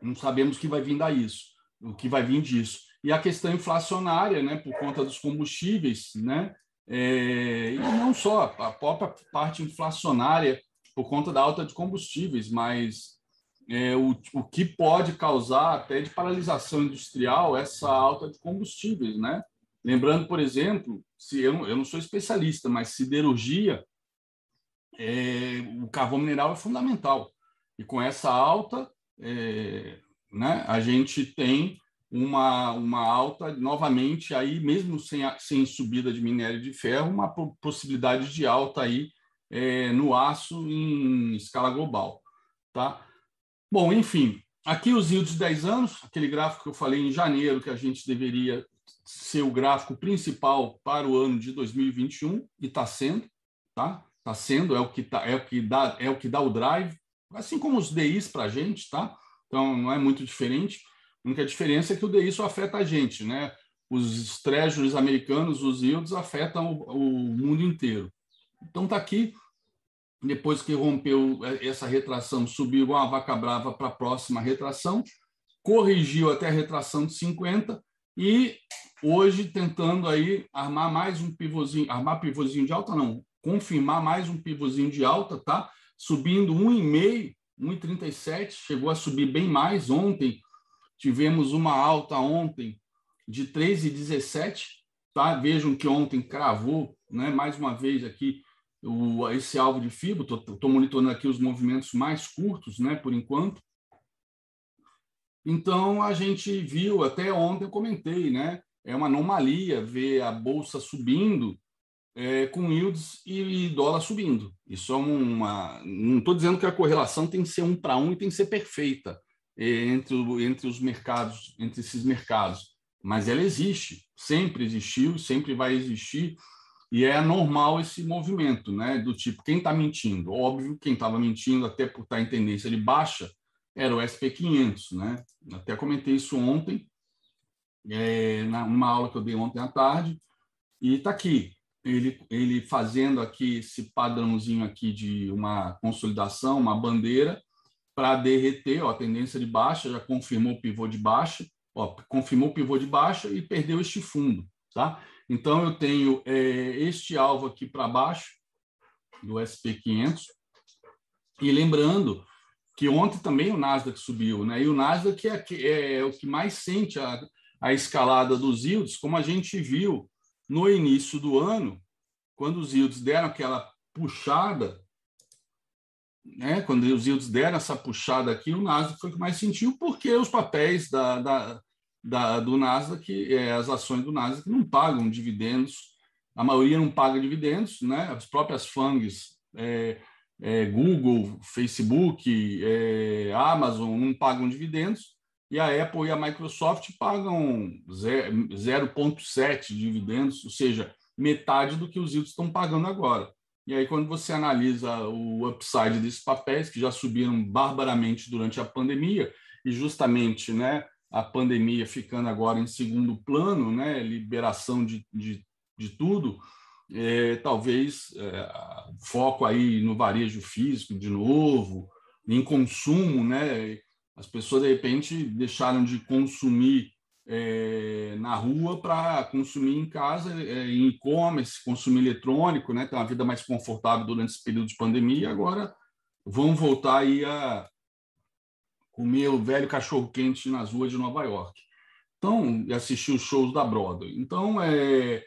Não sabemos o que vai vir daí isso, o que vai vir disso. E a questão inflacionária, né, por conta dos combustíveis, né, é, e não só a própria parte inflacionária por conta da alta de combustíveis, mas é, o, o que pode causar até de paralisação industrial essa alta de combustíveis, né? Lembrando, por exemplo, se eu, eu não sou especialista, mas siderurgia, é, o carvão mineral é fundamental. E com essa alta, é, né, a gente tem uma, uma alta, novamente, aí mesmo sem, sem subida de minério de ferro, uma possibilidade de alta aí é, no aço em escala global. Tá? Bom, enfim, aqui os yields de 10 anos, aquele gráfico que eu falei em janeiro, que a gente deveria ser o gráfico principal para o ano de 2021, e está sendo, tá? Está sendo, é o que tá, é o que dá, é o que dá o drive, assim como os DIs para a gente, tá? Então não é muito diferente. A única diferença é que o DI só afeta a gente, né? Os treasuries americanos, os yields, afetam o, o mundo inteiro. Então está aqui, depois que rompeu essa retração, subiu uma vaca brava para a próxima retração, corrigiu até a retração de 50 e hoje tentando aí armar mais um pivôzinho, armar pivôzinho de alta não, confirmar mais um pivôzinho de alta, tá? Subindo 1,5, 1,37, chegou a subir bem mais ontem, Tivemos uma alta ontem de 13,17. Tá? Vejam que ontem cravou, né, mais uma vez aqui, o, esse alvo de fibra. Estou monitorando aqui os movimentos mais curtos, né, por enquanto. Então, a gente viu, até ontem eu comentei, né? É uma anomalia ver a bolsa subindo é, com yields e dólar subindo. Isso é uma. Não estou dizendo que a correlação tem que ser um para um e tem que ser perfeita é, entre, entre os mercados, entre esses mercados, mas ela existe, sempre existiu, sempre vai existir. E é normal esse movimento, né? Do tipo, quem está mentindo? Óbvio, quem estava mentindo, até por estar tá em tendência de baixa, era o SP500, né? Até comentei isso ontem, é, numa aula que eu dei ontem à tarde, e está aqui. Ele, ele fazendo aqui esse padrãozinho aqui de uma consolidação, uma bandeira, para derreter, ó, a tendência de baixa, já confirmou o pivô de baixa, ó, confirmou o pivô de baixa e perdeu este fundo, tá? Então, eu tenho é, este alvo aqui para baixo, do SP500, e lembrando que ontem também o Nasdaq subiu, né? E o Nasdaq é, é, é o que mais sente a, a escalada dos yields, como a gente viu no início do ano, quando os yields deram aquela puxada, né? Quando os yields deram essa puxada aqui, o Nasdaq foi o que mais sentiu, porque os papéis da, da, da do Nasdaq, é, as ações do Nasdaq não pagam dividendos, a maioria não paga dividendos, né? As próprias FANGs é, é, Google, Facebook, é, Amazon não pagam dividendos e a Apple e a Microsoft pagam 0,7 dividendos, ou seja, metade do que os yields estão pagando agora. E aí, quando você analisa o upside desses papéis, que já subiram barbaramente durante a pandemia, e justamente né, a pandemia ficando agora em segundo plano, né, liberação de, de, de tudo, é, talvez é, foco aí no varejo físico de novo, em consumo, né? As pessoas de repente deixaram de consumir é, na rua para consumir em casa, é, em e-commerce, consumir eletrônico, né? Ter uma vida mais confortável durante esse período de pandemia. E agora vão voltar aí a comer o velho cachorro quente nas ruas de Nova York. Então, assistir os shows da Broadway. Então, é,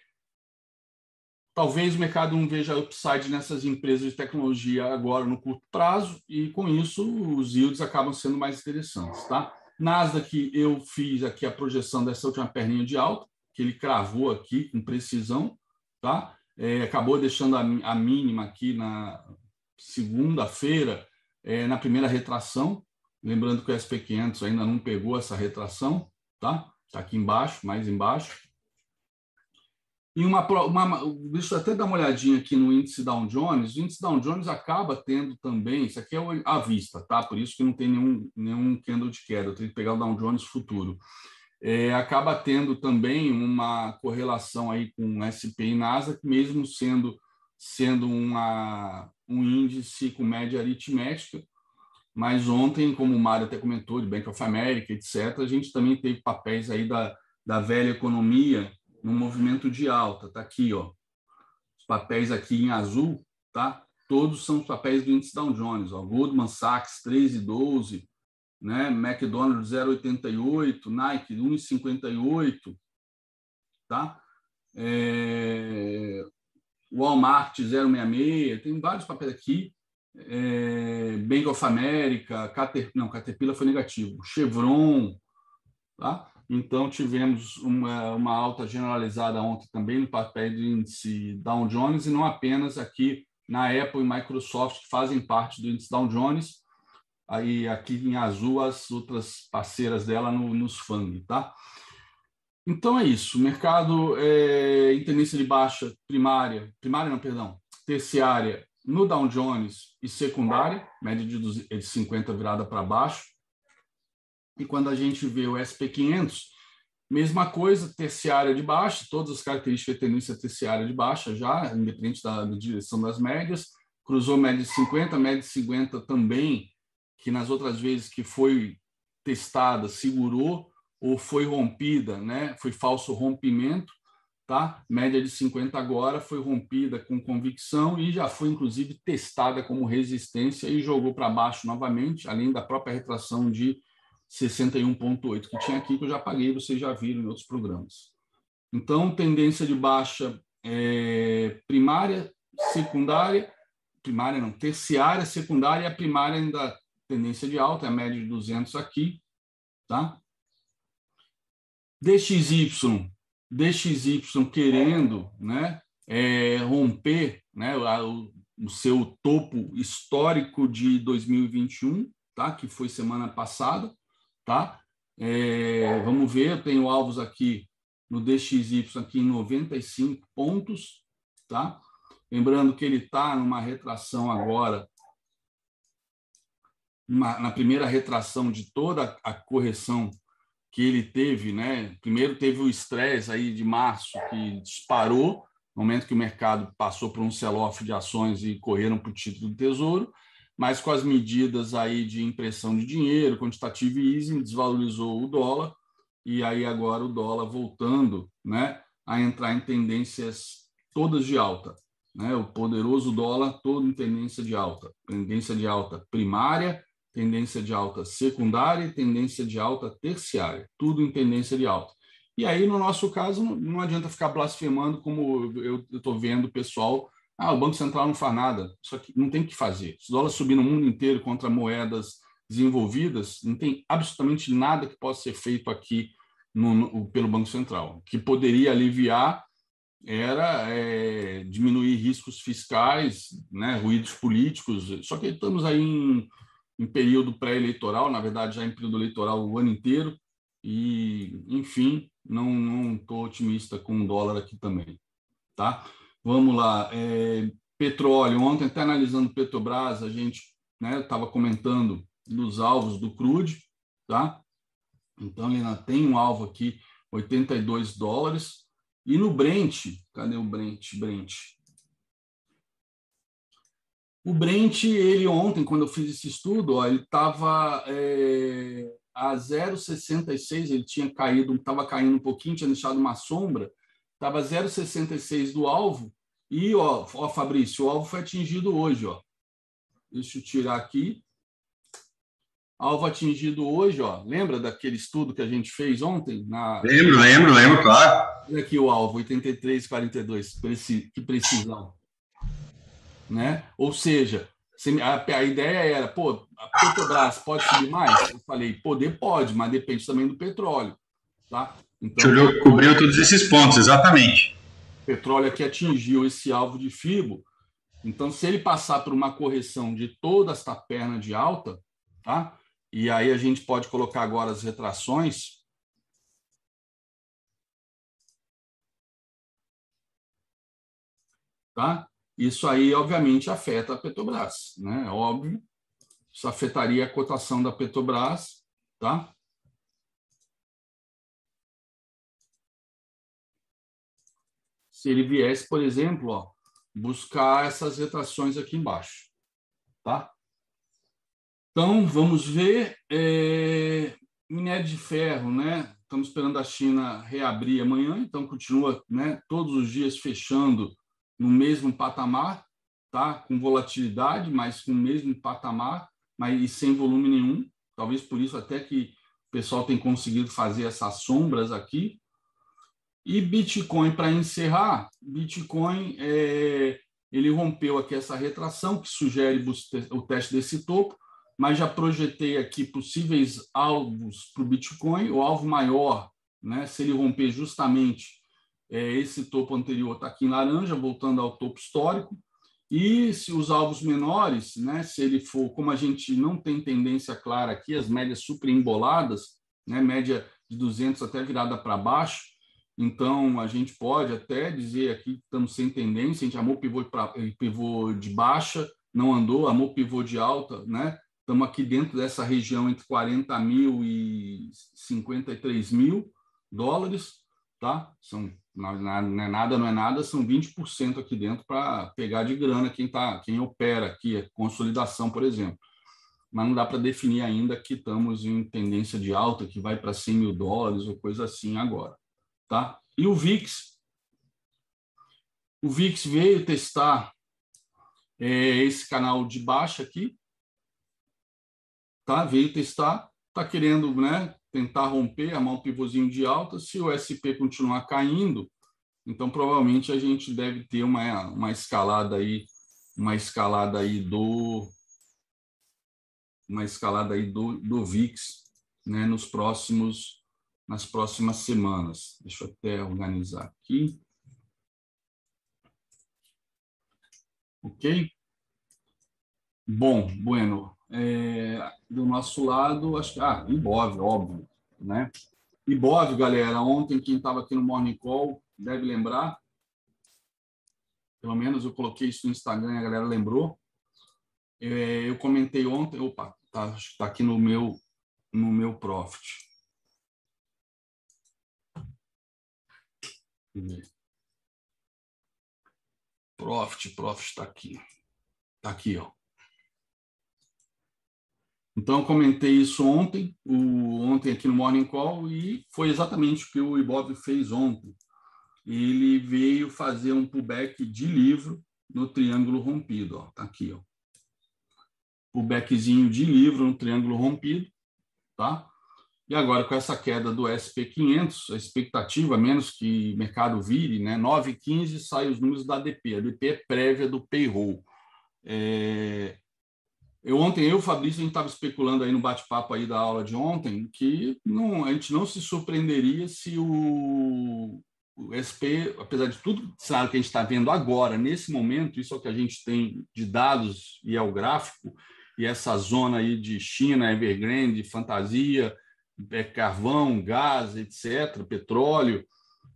Talvez o mercado não veja upside nessas empresas de tecnologia agora no curto prazo e com isso os yields acabam sendo mais interessantes, tá? Nasdaq eu fiz aqui a projeção dessa última perninha de alta que ele cravou aqui com precisão, tá? É, acabou deixando a, a, mínima aqui na segunda-feira é, na primeira retração, lembrando que o SP500 ainda não pegou essa retração, tá? Está aqui embaixo, mais embaixo. E uma, uma, deixa eu até dar uma olhadinha aqui no índice Dow Jones. O índice Dow Jones acaba tendo também, isso aqui é à vista, tá? Por isso que não tem nenhum, nenhum candle de queda, eu tenho que pegar o Dow Jones futuro. É, acaba tendo também uma correlação aí com o SP e Nasdaq, mesmo sendo, sendo uma, um índice com média aritmética. Mas ontem, como o Mário até comentou, de Bank of America, etc., a gente também teve papéis aí da, da velha economia no movimento de alta. Está aqui, ó. Os papéis aqui em azul, tá? Todos são os papéis do índice Dow Jones, ó. Goldman Sachs 3,12, né? McDonald's 0,88, Nike 1,58, tá? É... Walmart 0,66, tem vários papéis aqui. É... Bank of America, Caterpillar, não, Caterpillar foi negativo, Chevron, tá? Então, tivemos uma, uma alta generalizada ontem também no papel do índice Dow Jones, e não apenas aqui na Apple e Microsoft, que fazem parte do índice Dow Jones, aí aqui em azul as outras parceiras dela no, nos FANG, tá? Então é isso, o mercado é, em tendência de baixa primária, primária não, perdão, terciária no Dow Jones e secundária, média de 50 virada para baixo, e quando a gente vê o SP500, mesma coisa, terciária de baixa, todas as características de tendência terciária de baixa já, independente da, da direção das médias, cruzou média de 50, média de 50 também, que nas outras vezes que foi testada, segurou ou foi rompida, né? Foi falso rompimento, tá? Média de 50 agora foi rompida com convicção e já foi inclusive testada como resistência e jogou para baixo novamente, além da própria retração de 61,8 que tinha aqui, que eu já paguei, vocês já viram em outros programas. Então, tendência de baixa é, primária, secundária, primária não, terciária, secundária, a primária ainda tendência de alta, é a média de 200 aqui, tá? DXY, DXY querendo, né, é, romper, né, o, o seu topo histórico de 2021, tá? Que foi semana passada, tá? É, vamos ver, eu tenho alvos aqui no DXY aqui em 95 pontos, tá? Lembrando que ele está numa retração agora, uma, na primeira retração de toda a correção que ele teve, né? Primeiro teve o estresse aí de março que disparou, no momento que o mercado passou por um sell-off de ações e correram para o título do Tesouro mas com as medidas aí de impressão de dinheiro, quantitative easing, desvalorizou o dólar, e aí agora o dólar voltando né, a entrar em tendências todas de alta. Né? O poderoso dólar todo em tendência de alta. Tendência de alta primária, tendência de alta secundária e tendência de alta terciária. Tudo em tendência de alta. E aí, no nosso caso, não adianta ficar blasfemando como eu estou vendo o pessoal ah, o Banco Central não faz nada. Só que não tem o que fazer. Se o dólar subir no mundo inteiro contra moedas desenvolvidas, não tem absolutamente nada que possa ser feito aqui no, no, pelo Banco Central. O que poderia aliviar era é, diminuir riscos fiscais, né, ruídos políticos. Só que estamos aí em, em período pré-eleitoral, na verdade já em período eleitoral o ano inteiro, e, enfim, não estou otimista com o dólar aqui também. Tá? Vamos lá. É, petróleo. Ontem, até analisando Petrobras, a gente estava né, comentando dos alvos do crude, tá? Então, ele ainda tem um alvo aqui, 82 dólares. E no Brent, cadê o Brent? Brent. O Brent, ele ontem, quando eu fiz esse estudo, ó, ele estava é, a 0,66, ele tinha caído, estava caindo um pouquinho, tinha deixado uma sombra, estava 0,66 do alvo, e, ó, ó, Fabrício, o alvo foi atingido hoje, ó. Deixa eu tirar aqui. Alvo atingido hoje, ó. Lembra daquele estudo que a gente fez ontem? Na... Lembro, lembro, lembro, claro. Olha aqui o alvo, 83,42. Preci... Que precisão. Né? Ou seja, a, a ideia era, pô, a Petrobras pode subir mais? Eu falei, poder pode, mas depende também do petróleo. Tá? Então, cobriu todos esses pontos, exatamente petróleo aqui atingiu esse alvo de FIBO. Então, se ele passar por uma correção de toda esta perna de alta, tá? E aí a gente pode colocar agora as retrações. Tá? Isso aí, obviamente, afeta a Petrobras, né? É óbvio. Isso afetaria a cotação da Petrobras, tá? Se ele viesse, por exemplo, ó, buscar essas retrações aqui embaixo. Tá? Então, vamos ver. É, minério de ferro, né? Estamos esperando a China reabrir amanhã, então continua né, todos os dias fechando no mesmo patamar, tá? com volatilidade, mas com o mesmo patamar, mas sem volume nenhum. Talvez por isso até que o pessoal tem conseguido fazer essas sombras aqui, e Bitcoin, para encerrar, Bitcoin é, ele rompeu aqui essa retração, que sugere o teste desse topo, mas já projetei aqui possíveis alvos para o Bitcoin. O alvo maior, né, se ele romper justamente é, esse topo anterior, está aqui em laranja, voltando ao topo histórico. E se os alvos menores, né, se ele for, como a gente não tem tendência clara aqui, as médias super emboladas, né, média de 200 até virada para baixo, então, a gente pode até dizer aqui que estamos sem tendência, a gente amou pivô, pra, pivô de baixa, não andou, amou pivô de alta, né? Estamos aqui dentro dessa região entre 40 mil e 53 mil dólares, tá? São, não é nada, não é nada, são 20% aqui dentro para pegar de grana quem, tá, quem opera aqui, a consolidação, por exemplo. Mas não dá para definir ainda que estamos em tendência de alta, que vai para 100 mil dólares ou coisa assim agora. Tá? E o VIX, o VIX veio testar é, esse canal de baixa aqui, tá? Veio testar, tá querendo, né? Tentar romper, armar um pivôzinho de alta. Se o SP continuar caindo, então provavelmente a gente deve ter uma, uma escalada aí, uma escalada aí do uma escalada aí do, do VIX, né, nos próximos, nas próximas semanas. Deixa eu até organizar aqui. Ok? Bom, bueno, é, do nosso lado, acho que, ah, Ibov, óbvio, né? Ibov, galera, ontem quem estava aqui no Morning Call deve lembrar, pelo menos eu coloquei isso no Instagram e a galera lembrou. É, eu comentei ontem, opa, tá, tá aqui no meu no meu profit. Profit, profit está aqui. Está aqui, ó. Então, comentei isso ontem, o, ontem aqui no Morning Call, e foi exatamente o que o Ibov fez ontem. Ele veio fazer um pullback de livro no triângulo rompido. Ó, tá aqui, ó. Pullbackzinho de livro no triângulo rompido, tá? E agora, com essa queda do SP500, a expectativa, menos que o mercado vire, né? 9,15 sai os números da ADP. A ADP é prévia do payroll. É, eu ontem, eu e o Fabrício, a gente estava especulando aí no bate-papo aí da aula de ontem que não, a gente não se surpreenderia se o, o SP, apesar de tudo cenário que a gente está vendo agora, nesse momento, isso é o que a gente tem de dados e é o gráfico, e essa zona aí de China, Evergrande, fantasia, é, carvão, gás, etc., petróleo,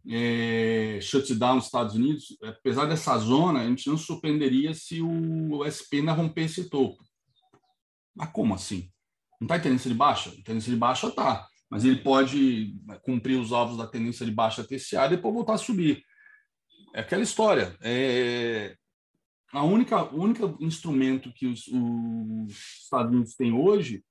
é, shutdown nos Estados Unidos, apesar dessa zona, a gente não surpreenderia se o SP ainda rompesse topo. Mas como assim? Não está em tendência de baixa? tendência de baixa está, mas ele pode cumprir os alvos da tendência de baixa TCA e depois voltar a subir. É aquela história. É... A única, o único instrumento que os, os Estados Unidos têm hoje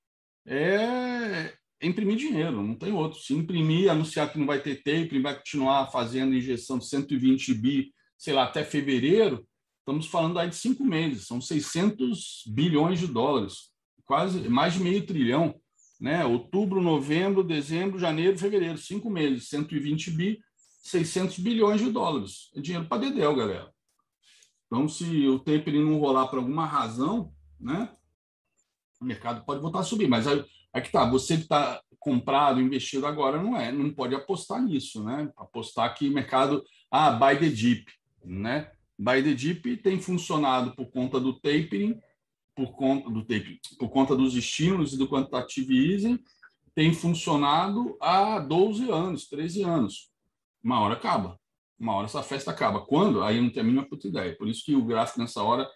é imprimir dinheiro, não tem outro. Se imprimir, anunciar que não vai ter tape, vai continuar fazendo injeção de 120 bi, sei lá, até fevereiro, estamos falando aí de cinco meses, são 600 bilhões de dólares quase mais de meio trilhão, né? Outubro, novembro, dezembro, janeiro, fevereiro, cinco meses, 120 bi, 600 bilhões de dólares. É dinheiro para Dedéu, galera. Então, se o tapering não rolar por alguma razão, né? O mercado pode voltar a subir, mas aí, aí que tá, você que está comprado, investido agora, não é, não pode apostar nisso, né? Apostar que mercado, ah, buy the dip, né? Buy the dip tem funcionado por conta do tapering, por conta do tape, por conta dos estímulos e do quantitative easing, tem funcionado há 12 anos, 13 anos. Uma hora acaba. Uma hora essa festa acaba. Quando? Aí não tem a mínima puta ideia. Por isso que o gráfico nessa hora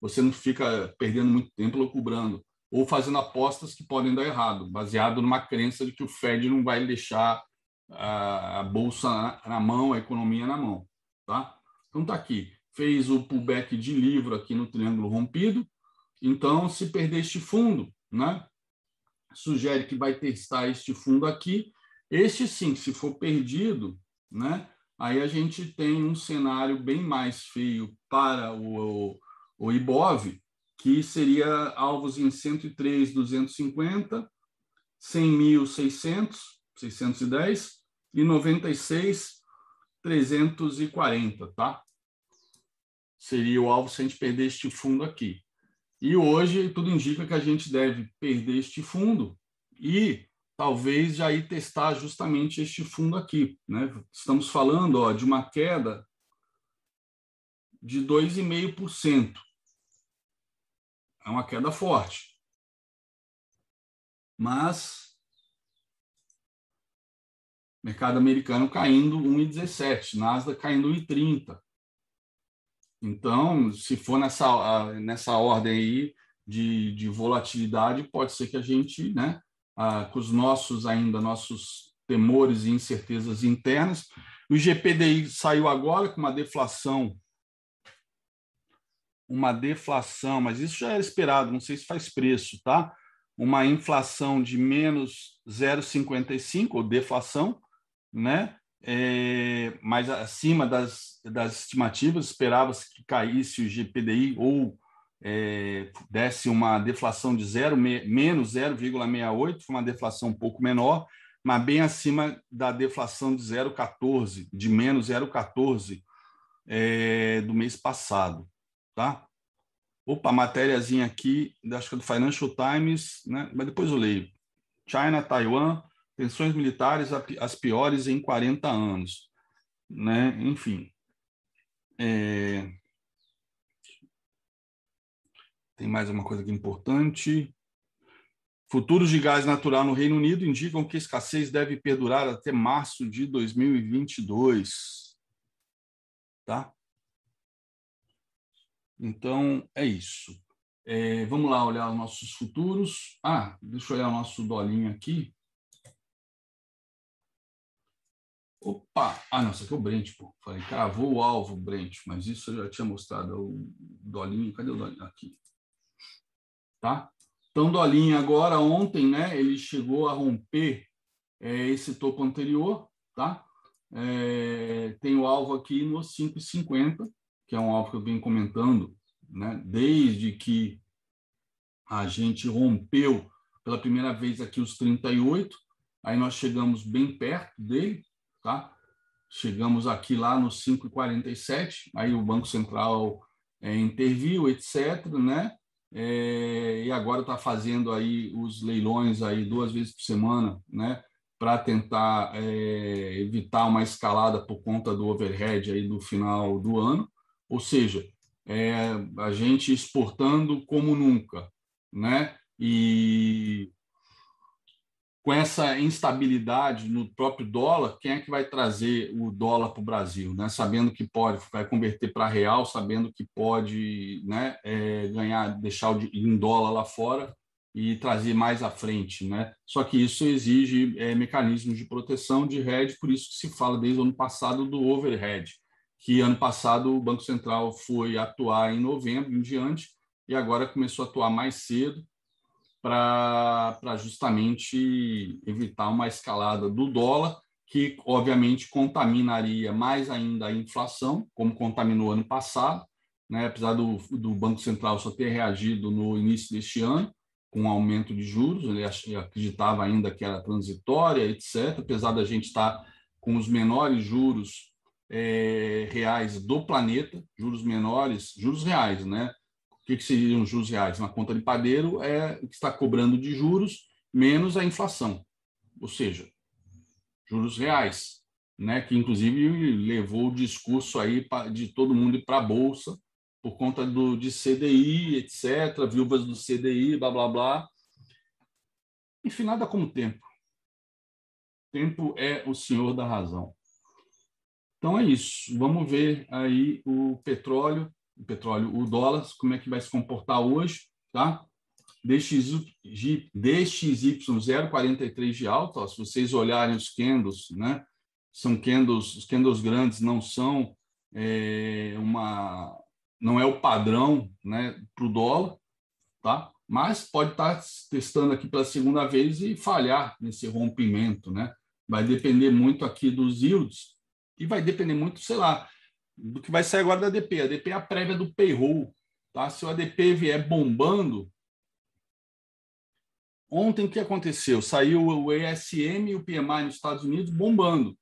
você não fica perdendo muito tempo loucubrando ou fazendo apostas que podem dar errado, baseado numa crença de que o Fed não vai deixar a, bolsa na, na, mão, a economia na mão, tá? Então tá aqui, fez o pullback de livro aqui no triângulo rompido, então, se perder este fundo, né, sugere que vai testar este fundo aqui. Este sim, se for perdido, né, aí a gente tem um cenário bem mais feio para o, o Ibov, que seria alvos em 103, 250, 100.600, 610 e 96, 340, tá? Seria o alvo se a gente perder este fundo aqui. E hoje tudo indica que a gente deve perder este fundo e talvez já ir testar justamente este fundo aqui. Né? Estamos falando ó, de uma queda de 2,5%. É uma queda forte. Mas mercado americano caindo 1,17, Nasdaq caindo 1,30. Então, se for nessa, nessa ordem aí de, de volatilidade, pode ser que a gente, né, com os nossos ainda, nossos temores e incertezas internas, o GPDI saiu agora com uma deflação, uma deflação, mas isso já era esperado, não sei se faz preço, tá? Uma inflação de menos 0,55, ou deflação, né? é, mais acima das, das estimativas, esperava-se que caísse o GPDI ou é, desse uma deflação de zero, me, menos 0,68, foi uma deflação um pouco menor, mas bem acima da deflação de 0,14, de menos 0,14 é, do mês passado. Tá? Opa, matériazinha aqui, acho que é do Financial Times, né? mas depois eu leio. China, Taiwan, tensões militares as piores em 40 anos. Né? Enfim. É... Tem mais uma coisa aqui importante. Futuros de gás natural no Reino Unido indicam que a escassez deve perdurar até março de 2022. Tá? Então, é isso. É, vamos lá olhar os nossos futuros. Ah, deixa eu olhar o nosso dolinho aqui. Opa! Ah, não, isso aqui é o Brent, pô. Falei, cravou o alvo, Brent, mas isso eu já tinha mostrado. O dolinho, cadê o dolinho? Aqui. Tá? Então, dolinho agora, ontem, né, ele chegou a romper é, esse topo anterior, tá? É, tem o alvo aqui no 5,50, que é um alvo que eu venho comentando, né? Desde que a gente rompeu pela primeira vez aqui os 38, aí nós chegamos bem perto dele, tá? Chegamos aqui lá no 5,47, aí o Banco Central é, interviu, etc., né? É, e agora está fazendo aí os leilões aí duas vezes por semana, né? Para tentar é, evitar uma escalada por conta do overhead aí do final do ano. Ou seja, é, a gente exportando como nunca, né? E com essa instabilidade no próprio dólar, quem é que vai trazer o dólar para o Brasil, né? Sabendo que pode, vai converter para real, sabendo que pode, né? É, ganhar, deixar em dólar lá fora e trazer mais à frente, né? Só que isso exige é, mecanismos de proteção de hedge, por isso que se fala desde o ano passado do overhead, que ano passado o Banco Central foi atuar em novembro em diante e agora começou a atuar mais cedo para justamente evitar uma escalada do dólar, que obviamente contaminaria mais ainda a inflação, como contaminou ano passado, né? apesar do, do Banco Central só ter reagido no início deste ano, com um aumento de juros, ele acreditava ainda que era transitória, etc., apesar da gente estar com os menores juros é, reais do planeta, juros menores, juros reais, né? O que, que seriam juros reais? Uma conta de padeiro é o que está cobrando de juros menos a inflação, ou seja, juros reais, né? Que inclusive levou o discurso aí de todo mundo para a bolsa por conta do de CDI, etc., viúvas do CDI, blá blá blá. Enfim, nada como tempo. Tempo é o senhor da razão. Então é isso. Vamos ver aí o petróleo, o petróleo, o dólar, como é que vai se comportar hoje, tá? DXY, DXY 0,43 de alta, ó, se vocês olharem os candles, né? São candles, os candles grandes não são é, uma, não é o padrão, né, para o dólar, tá? Mas pode estar tá testando aqui pela segunda vez e falhar nesse rompimento, né? Vai depender muito aqui dos yields, e vai depender muito, sei lá, do que vai sair agora da ADP. A ADP é a prévia do payroll. Tá? Se o ADP vier bombando. Ontem o que aconteceu? Saiu o ESM e o PMI nos Estados Unidos bombando.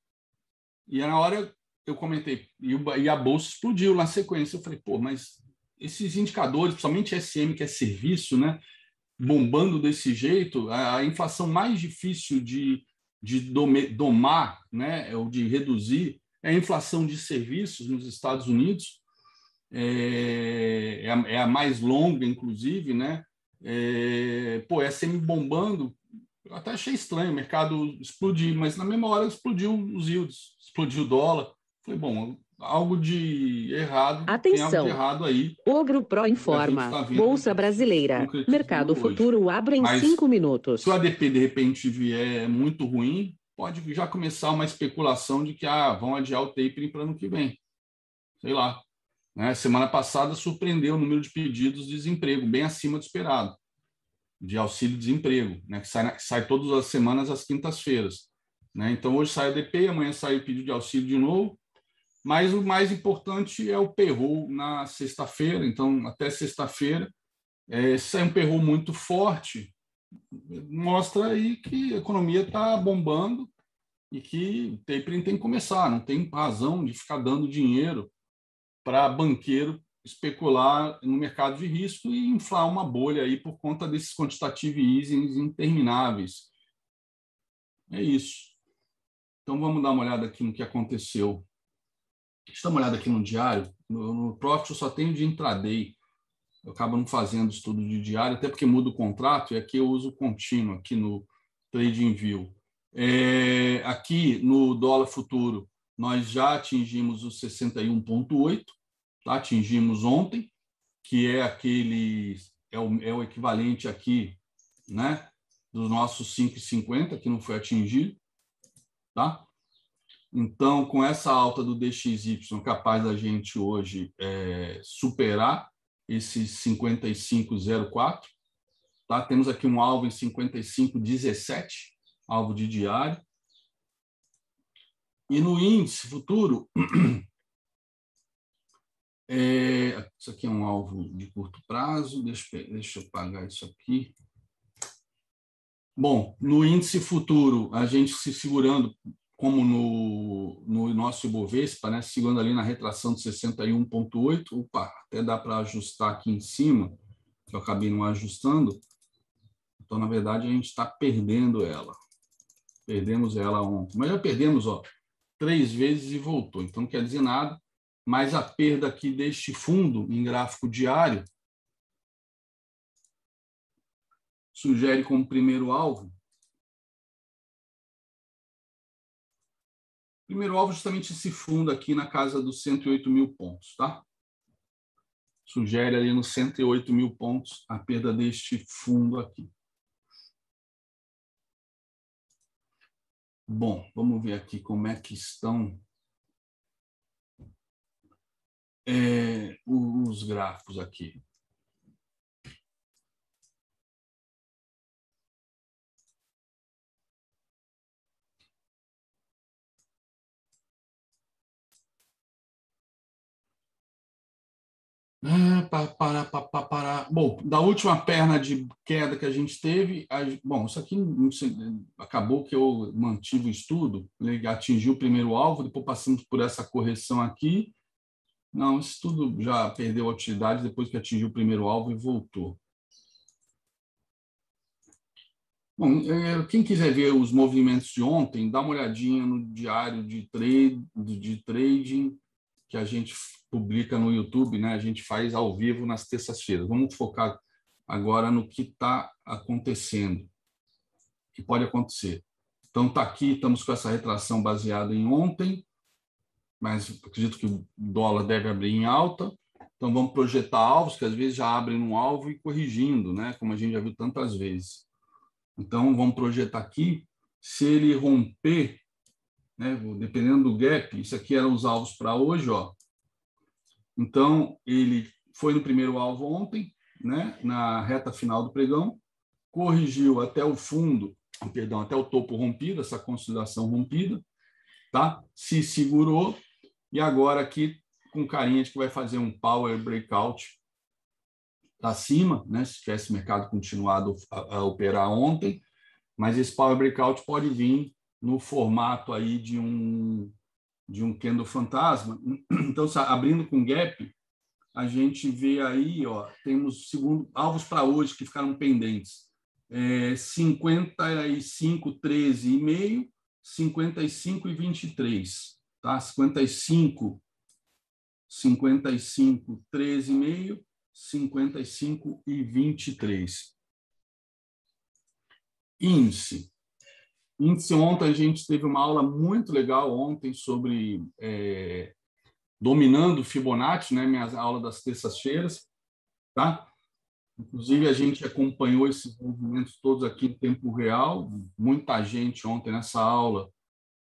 E na hora eu comentei, e a bolsa explodiu na sequência. Eu falei, pô, mas esses indicadores, principalmente SM, que é serviço, né? Bombando desse jeito, a inflação mais difícil de, de domar, né? Ou de reduzir a inflação de serviços nos Estados Unidos, é, é, a, é a, mais longa, inclusive, né? É, pô, é semi bombando. Eu até achei estranho o mercado explodir, mas na mesma hora explodiu os yields, explodiu o dólar. Falei, bom, algo de errado. Atenção. De errado aí. Ogro Pro informa. Tá Bolsa Brasileira. Mercado Futuro abre em Mas, cinco minutos. Se o ADP de repente vier muito ruim, pode já começar uma especulação de que ah, vão adiar o tapering para ano que vem. Sei lá. Né? Semana passada surpreendeu o número de pedidos de desemprego, bem acima do esperado, de auxílio-desemprego, né? que, sai, sai todas as semanas às quintas-feiras. Né? Então, hoje sai o DP, amanhã sai o pedido de auxílio de novo, mas o mais importante é o payroll na sexta-feira. Então, até sexta-feira, é, sai um payroll muito forte, mostra aí que a economia está bombando e que tapering tem que começar, não tem razão de ficar dando dinheiro para banqueiro especular no mercado de risco e inflar uma bolha aí por conta desses quantitative easings intermináveis É isso. Então vamos dar uma olhada aqui no que aconteceu. Deixa eu dar uma olhada aqui no diário. No, no Profit eu só tenho de intraday. Eu acabo não fazendo estudo de diário, até porque muda o contrato, e aqui eu uso contínuo, aqui no Trading View. É, aqui no dólar futuro, nós já atingimos os 61,8, tá? atingimos ontem, que é aquele, é o, é o equivalente aqui, né, dos nossos 5,50, que não foi atingido, tá? Então, com essa alta do DXY, capaz da gente hoje é, superar esse 55,04, tá? Temos aqui um alvo em 55,17, alvo de diário. E no índice futuro, é, isso aqui é um alvo de curto prazo, deixa, deixa eu pagar isso aqui. Bom, no índice futuro, a gente se segurando, como no, no nosso Ibovespa, né, segurando ali na retração de 61,8. Opa, até dá para ajustar aqui em cima, que eu acabei não ajustando. Então, na verdade, a gente está perdendo ela. Perdemos ela ontem. Mas já perdemos ó, três vezes e voltou. Então, não quer dizer nada. Mas a perda aqui deste fundo em gráfico diário sugere como primeiro alvo. Primeiro alvo, justamente esse fundo aqui na casa dos 108 mil pontos, tá? Sugere ali nos 108 mil pontos a perda deste fundo aqui. Bom, vamos ver aqui como é que estão é, os gráficos aqui. Ah, para, para, para, para. Bom, da última perna de queda que a gente teve, a, bom, isso aqui acabou que eu mantive o estudo, atingiu o primeiro alvo, depois passamos por essa correção aqui. Não, isso tudo já perdeu a utilidade depois que atingiu o primeiro alvo e voltou. Bom, é, quem quiser ver os movimentos de ontem, dá uma olhadinha no diário de trade, de trading que a gente publica no YouTube, né? A gente faz ao vivo nas terças-feiras. Vamos focar agora no que está acontecendo, que pode acontecer. Então, está aqui, estamos com essa retração baseada em ontem, mas acredito que o dólar deve abrir em alta. Então, vamos projetar alvos, que às vezes já abrem um alvo e corrigindo, né? como a gente já viu tantas vezes. Então, vamos projetar aqui. Se ele romper, né? dependendo do gap, isso aqui eram os alvos para hoje, ó, então, ele foi no primeiro alvo ontem, né, na reta final do pregão, corrigiu até o fundo, perdão, até o topo rompido, essa consolidação rompida, tá? Se segurou e agora aqui com carinha de que vai fazer um power breakout para cima, né? Se tivesse mercado continuado a, a operar ontem, mas esse power breakout pode vir no formato aí de um de um candle fantasma. Então, abrindo com gap, a gente vê aí, ó, temos segundo alvos para hoje que ficaram pendentes. É, 55, 13 e meio, 55 e 23, tá? 55, 55, 13 e meio, 55 e 23. Índice. Índice ontem a gente teve uma aula muito legal ontem sobre é, dominando Fibonacci, né? Minha aula das terças-feiras, tá? Inclusive a gente acompanhou esses movimentos todos aqui em tempo real. Muita gente ontem nessa aula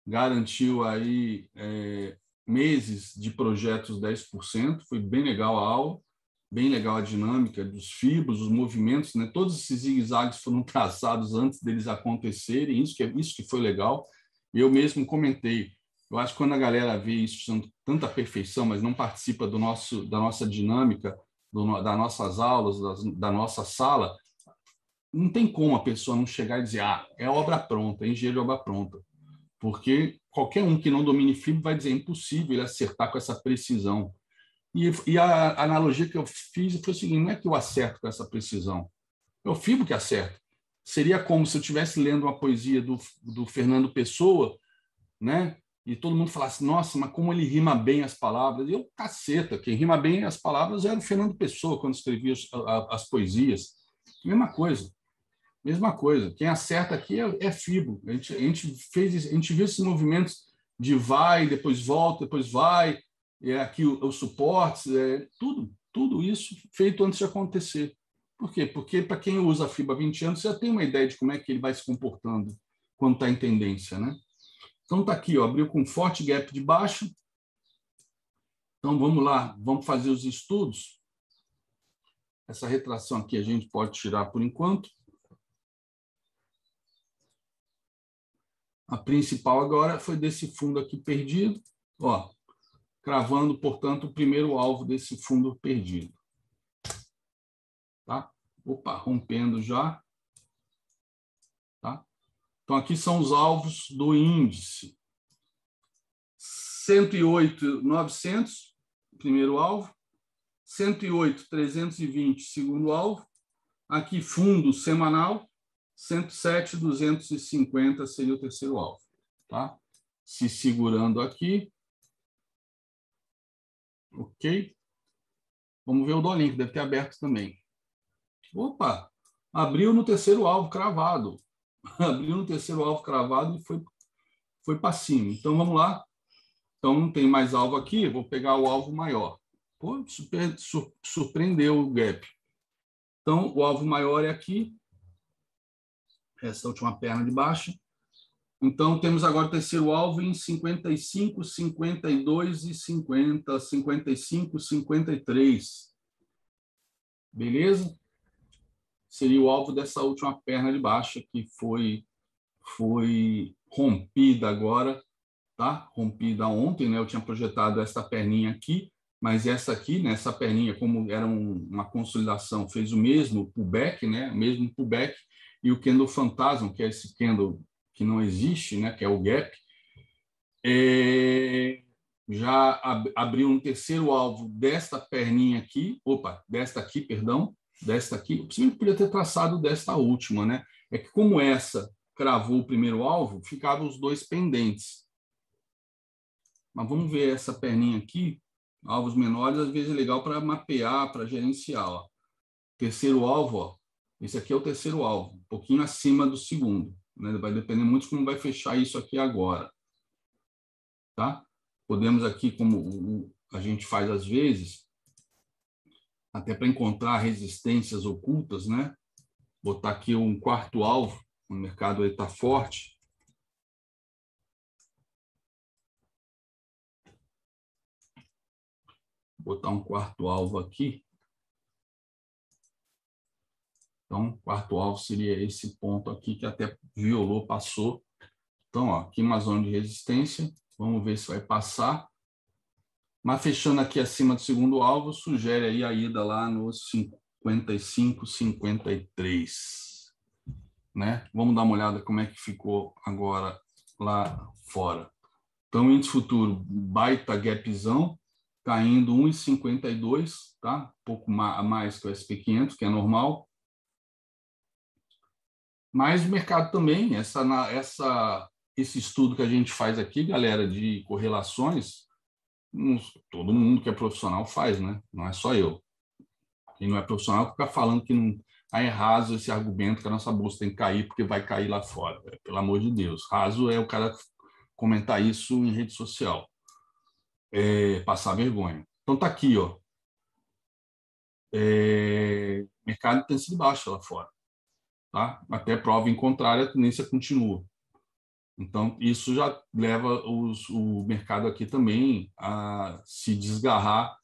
garantiu aí é, meses de projetos 10%. Foi bem legal a aula bem legal a dinâmica dos fibros, os movimentos, né? Todos esses zigue-zagues foram traçados antes deles acontecerem, isso que, é, isso que foi legal. Eu mesmo comentei, eu acho que quando a galera vê isso tanta perfeição, mas não participa do nosso, da nossa dinâmica, do, das nossas aulas, das, da nossa sala, não tem como a pessoa não chegar e dizer, ah, é obra pronta, é engenheiro de obra pronta. Porque qualquer um que não domine fibra vai dizer, é impossível ele acertar com essa precisão. E, e a analogia que eu fiz foi o seguinte: não é que eu acerto com essa precisão, é o fibro que acerta. Seria como se eu estivesse lendo uma poesia do, do Fernando Pessoa, né? E todo mundo falasse, nossa, mas como ele rima bem as palavras. E eu, caceta, quem rima bem as palavras era o Fernando Pessoa, quando escrevia as, as poesias. Mesma coisa. Mesma coisa. Quem acerta aqui é, é Fibo. A gente, a gente fez, a gente viu esses movimentos de vai, depois volta, depois vai, é aqui os suportes, é, tudo, tudo isso feito antes de acontecer. Por quê? Porque para quem usa a FIBA há 20 anos, já tem uma ideia de como é que ele vai se comportando quando está em tendência, né? Então está aqui, ó, abriu com forte gap de baixo. Então vamos lá, vamos fazer os estudos. Essa retração aqui a gente pode tirar por enquanto. A principal agora foi desse fundo aqui perdido, ó, cravando, portanto, o primeiro alvo desse fundo perdido. Tá? Opa, rompendo já. Tá? Então, aqui são os alvos do índice. 108,900, primeiro alvo. 108,320, segundo alvo. Aqui, fundo semanal. 107,250 seria o terceiro alvo. Tá? Se segurando aqui. Ok. Vamos ver o Dolin, que deve ter aberto também. Opa! Abriu no terceiro alvo cravado. Abriu no terceiro alvo cravado e foi, foi para cima. Então, vamos lá. Então, não tem mais alvo aqui. Vou pegar o alvo maior. Pô, super, surpreendeu o gap. Então, o alvo maior é aqui essa última perna de baixo. Então, temos agora o terceiro alvo em 55, 52 e 50, 55, 53. Beleza? Seria o alvo dessa última perna de baixo que foi, foi rompida agora, tá? Rompida ontem, né? Eu tinha projetado essa perninha aqui, mas essa aqui, né? Perninha, como era um, uma consolidação, fez o mesmo pullback, né? O mesmo pullback, e o candle fantasma, que é esse candle que não existe, né, que é o gap, é, já ab abriu um terceiro alvo desta perninha aqui, opa, desta aqui, perdão, desta aqui. Eu podia ter traçado desta última, né? É que como essa cravou o primeiro alvo, ficavam os dois pendentes. Mas vamos ver essa perninha aqui, alvos menores, às vezes é legal para mapear, para gerenciar. Ó. Terceiro alvo, ó, esse aqui é o terceiro alvo, um pouquinho acima do segundo. Né? Vai depender muito de como vai fechar isso aqui agora. Tá? Podemos aqui, como a gente faz às vezes, até para encontrar resistências ocultas, né? Botar aqui um quarto alvo, o mercado está forte. Botar um quarto alvo aqui. Então, quarto alvo seria esse ponto aqui que até violou, passou. Então, ó, aqui uma zona de resistência. Vamos ver se vai passar. Mas fechando aqui acima do segundo alvo, sugere aí a ida lá nos 55, 53. Né? Vamos dar uma olhada como é que ficou agora lá fora. Então, índice futuro, baita gapzão, caindo 1,52, tá? Um pouco mais que o SP500, que é normal. Mas o mercado também, essa, essa, esse estudo que a gente faz aqui, galera, de correlações, todo mundo que é profissional faz, né? Não é só eu. Quem não é profissional fica falando que não ah, é raso esse argumento que a nossa bolsa tem que cair porque vai cair lá fora. É, pelo amor de Deus. Raso é o cara comentar isso em rede social. É, passar vergonha. Então tá aqui, ó. É, mercado tem sido baixo lá fora. Tá? Até prova em contrário, a tendência continua. Então, isso já leva os, o mercado aqui também a se desgarrar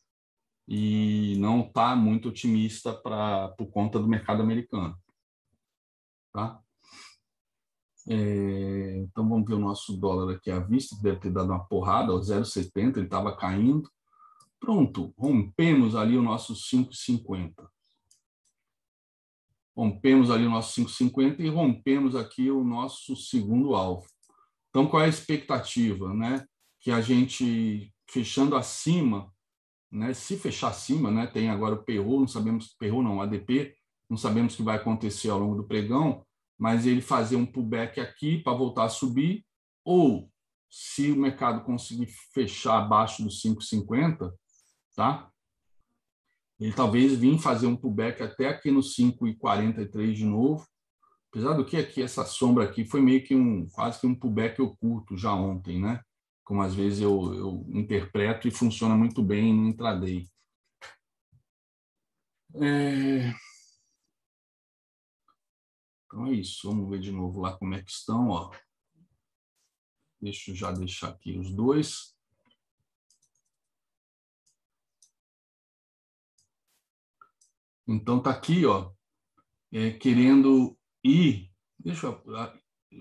e não está muito otimista pra, por conta do mercado americano. Tá? É, então, vamos ver o nosso dólar aqui à vista, deve ter dado uma porrada, 0,70, ele estava caindo. Pronto, rompemos ali o nosso 5,50 rompemos ali o nosso 5,50 e rompemos aqui o nosso segundo alvo. Então, qual é a expectativa? Né? Que a gente, fechando acima, né? se fechar acima, né? tem agora o PRU, não sabemos, PRU não, ADP, não sabemos o que vai acontecer ao longo do pregão, mas ele fazer um pullback aqui para voltar a subir, ou se o mercado conseguir fechar abaixo dos 5,50, tá? Ele talvez vir fazer um pullback até aqui no 5,43 de novo. Apesar do que aqui essa sombra aqui foi meio que um quase que um pullback oculto já ontem, né? Como às vezes eu, eu interpreto e funciona muito bem no intraday. É... Então é isso. Vamos ver de novo lá como é que estão, ó. Deixa eu já deixar aqui os dois. Então tá aqui, ó, é, querendo ir. Deixa eu,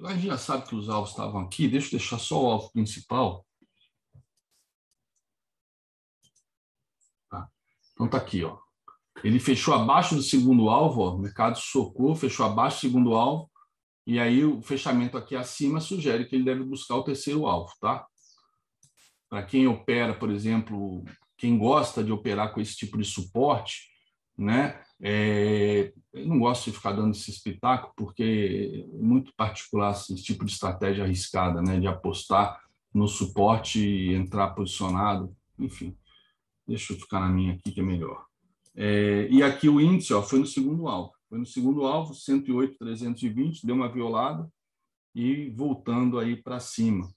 a gente já sabe que os alvos estavam aqui. Deixa eu deixar só o alvo principal. Tá. Então tá aqui, ó. Ele fechou abaixo do segundo alvo, ó, o mercado socou, fechou abaixo do segundo alvo, e aí o fechamento aqui acima sugere que ele deve buscar o terceiro alvo, tá? Para quem opera, por exemplo, quem gosta de operar com esse tipo de suporte, né? É, eu não gosto de ficar dando esse espetáculo porque é muito particular esse tipo de estratégia arriscada, né? De apostar no suporte e entrar posicionado, enfim. Deixa eu ficar na minha aqui que é melhor. É, e aqui o índice ó, foi no segundo alvo. Foi no segundo alvo, 108,320, deu uma violada e voltando aí para cima.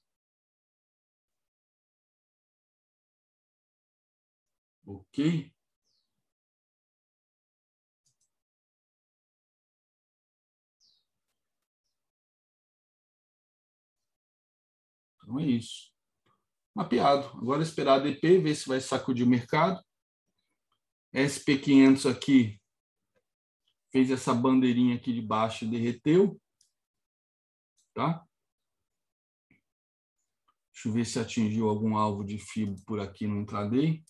Ok? Então é isso. Mapeado. Agora esperar a DP, ver se vai sacudir o mercado. SP500 aqui fez essa bandeirinha aqui de baixo e derreteu. Tá? Deixa eu ver se atingiu algum alvo de fibra por aqui no intraday.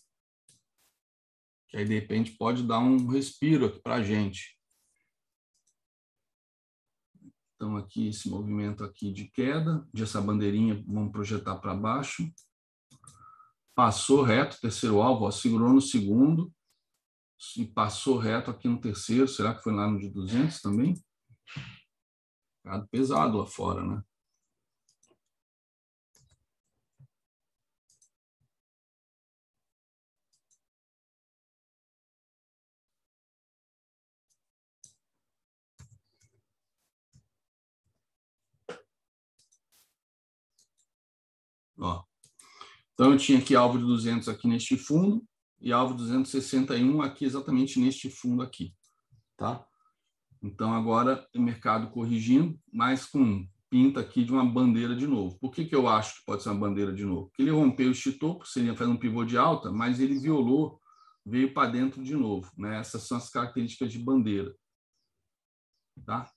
Que aí, de repente, pode dar um respiro aqui para a gente. Então, aqui, esse movimento aqui de queda, de essa bandeirinha, vamos projetar para baixo. Passou reto, terceiro alvo, ó, segurou no segundo e passou reto aqui no terceiro. Será que foi lá no de 200 também? Pesado lá fora, né? Ó. Então, eu tinha aqui alvo de 200 aqui neste fundo, e alvo 261 aqui exatamente neste fundo aqui, tá? Então agora o mercado corrigindo, mas com pinta aqui de uma bandeira de novo. Por que, que eu acho que pode ser uma bandeira de novo? Porque ele rompeu este topo, seria fazer um pivô de alta, mas ele violou, veio para dentro de novo, né? Essas são as características de bandeira, tá?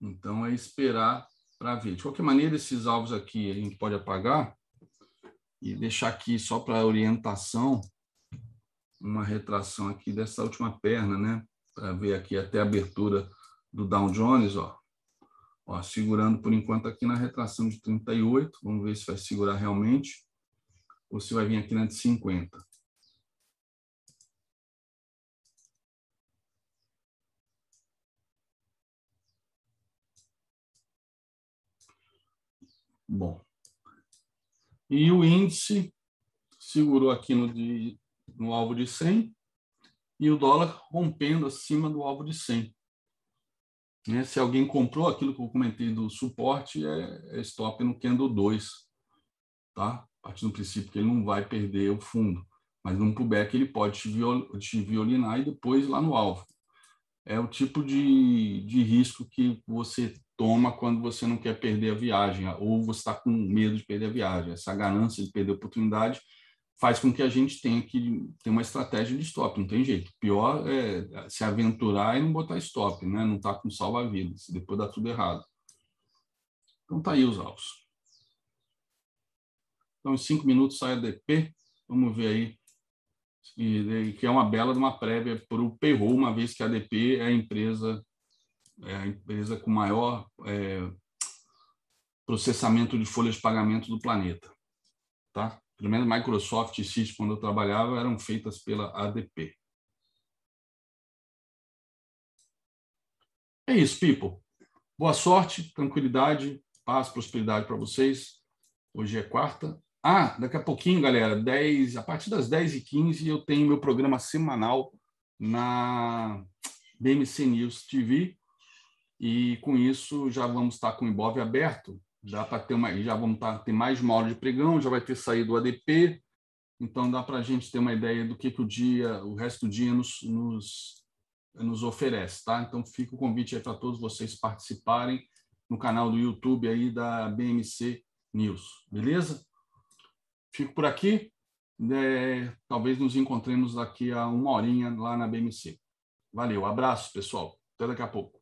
Então é esperar para ver. De qualquer maneira, esses alvos aqui a gente pode apagar e deixar aqui só para orientação uma retração aqui dessa última perna, né? Para ver aqui até a abertura do Dow Jones, ó. ó. Segurando por enquanto aqui na retração de 38. Vamos ver se vai segurar realmente ou se vai vir aqui na de 50. Bom, e o índice segurou aqui no, de, no alvo de 100 e o dólar rompendo acima do alvo de 100. Né? Se alguém comprou aquilo que eu comentei do suporte, é, é stop no candle 2. Tá? A partir do princípio que ele não vai perder o fundo. Mas num pullback ele pode te, viol, te violinar e depois lá no alvo. É o tipo de, de risco que você toma quando você não quer perder a viagem, ou você está com medo de perder a viagem. Essa ganância de perder a oportunidade faz com que a gente tenha que ter uma estratégia de stop, não tem jeito. Pior é se aventurar e não botar stop, né? não tá com salva-vidas, depois dá tudo errado. Então tá aí os alvos. Então, em cinco minutos sai a DP, vamos ver aí, e, que é uma bela de uma prévia para o payroll, uma vez que a DP é a empresa é a empresa com maior é, processamento de folhas de pagamento do planeta. Tá? Pelo menos Microsoft e Cisco, quando eu trabalhava, eram feitas pela ADP. É isso, people. Boa sorte, tranquilidade, paz, prosperidade para vocês. Hoje é quarta. Ah, daqui a pouquinho, galera, 10, a partir das 10h15 eu tenho meu programa semanal na BMC News TV. E com isso já vamos estar com o Ibov aberto. Dá para ter uma, já vamos estar, ter mais uma hora de pregão, já vai ter saído o ADP. Então dá para a gente ter uma ideia do que, que o dia, o resto do dia nos, nos, nos oferece, tá? Então fica o convite aí para todos vocês participarem no canal do YouTube aí da BMC News, beleza? Fico por aqui. É, talvez nos encontremos daqui a uma horinha lá na BMC. Valeu, abraço, pessoal. Até daqui a pouco.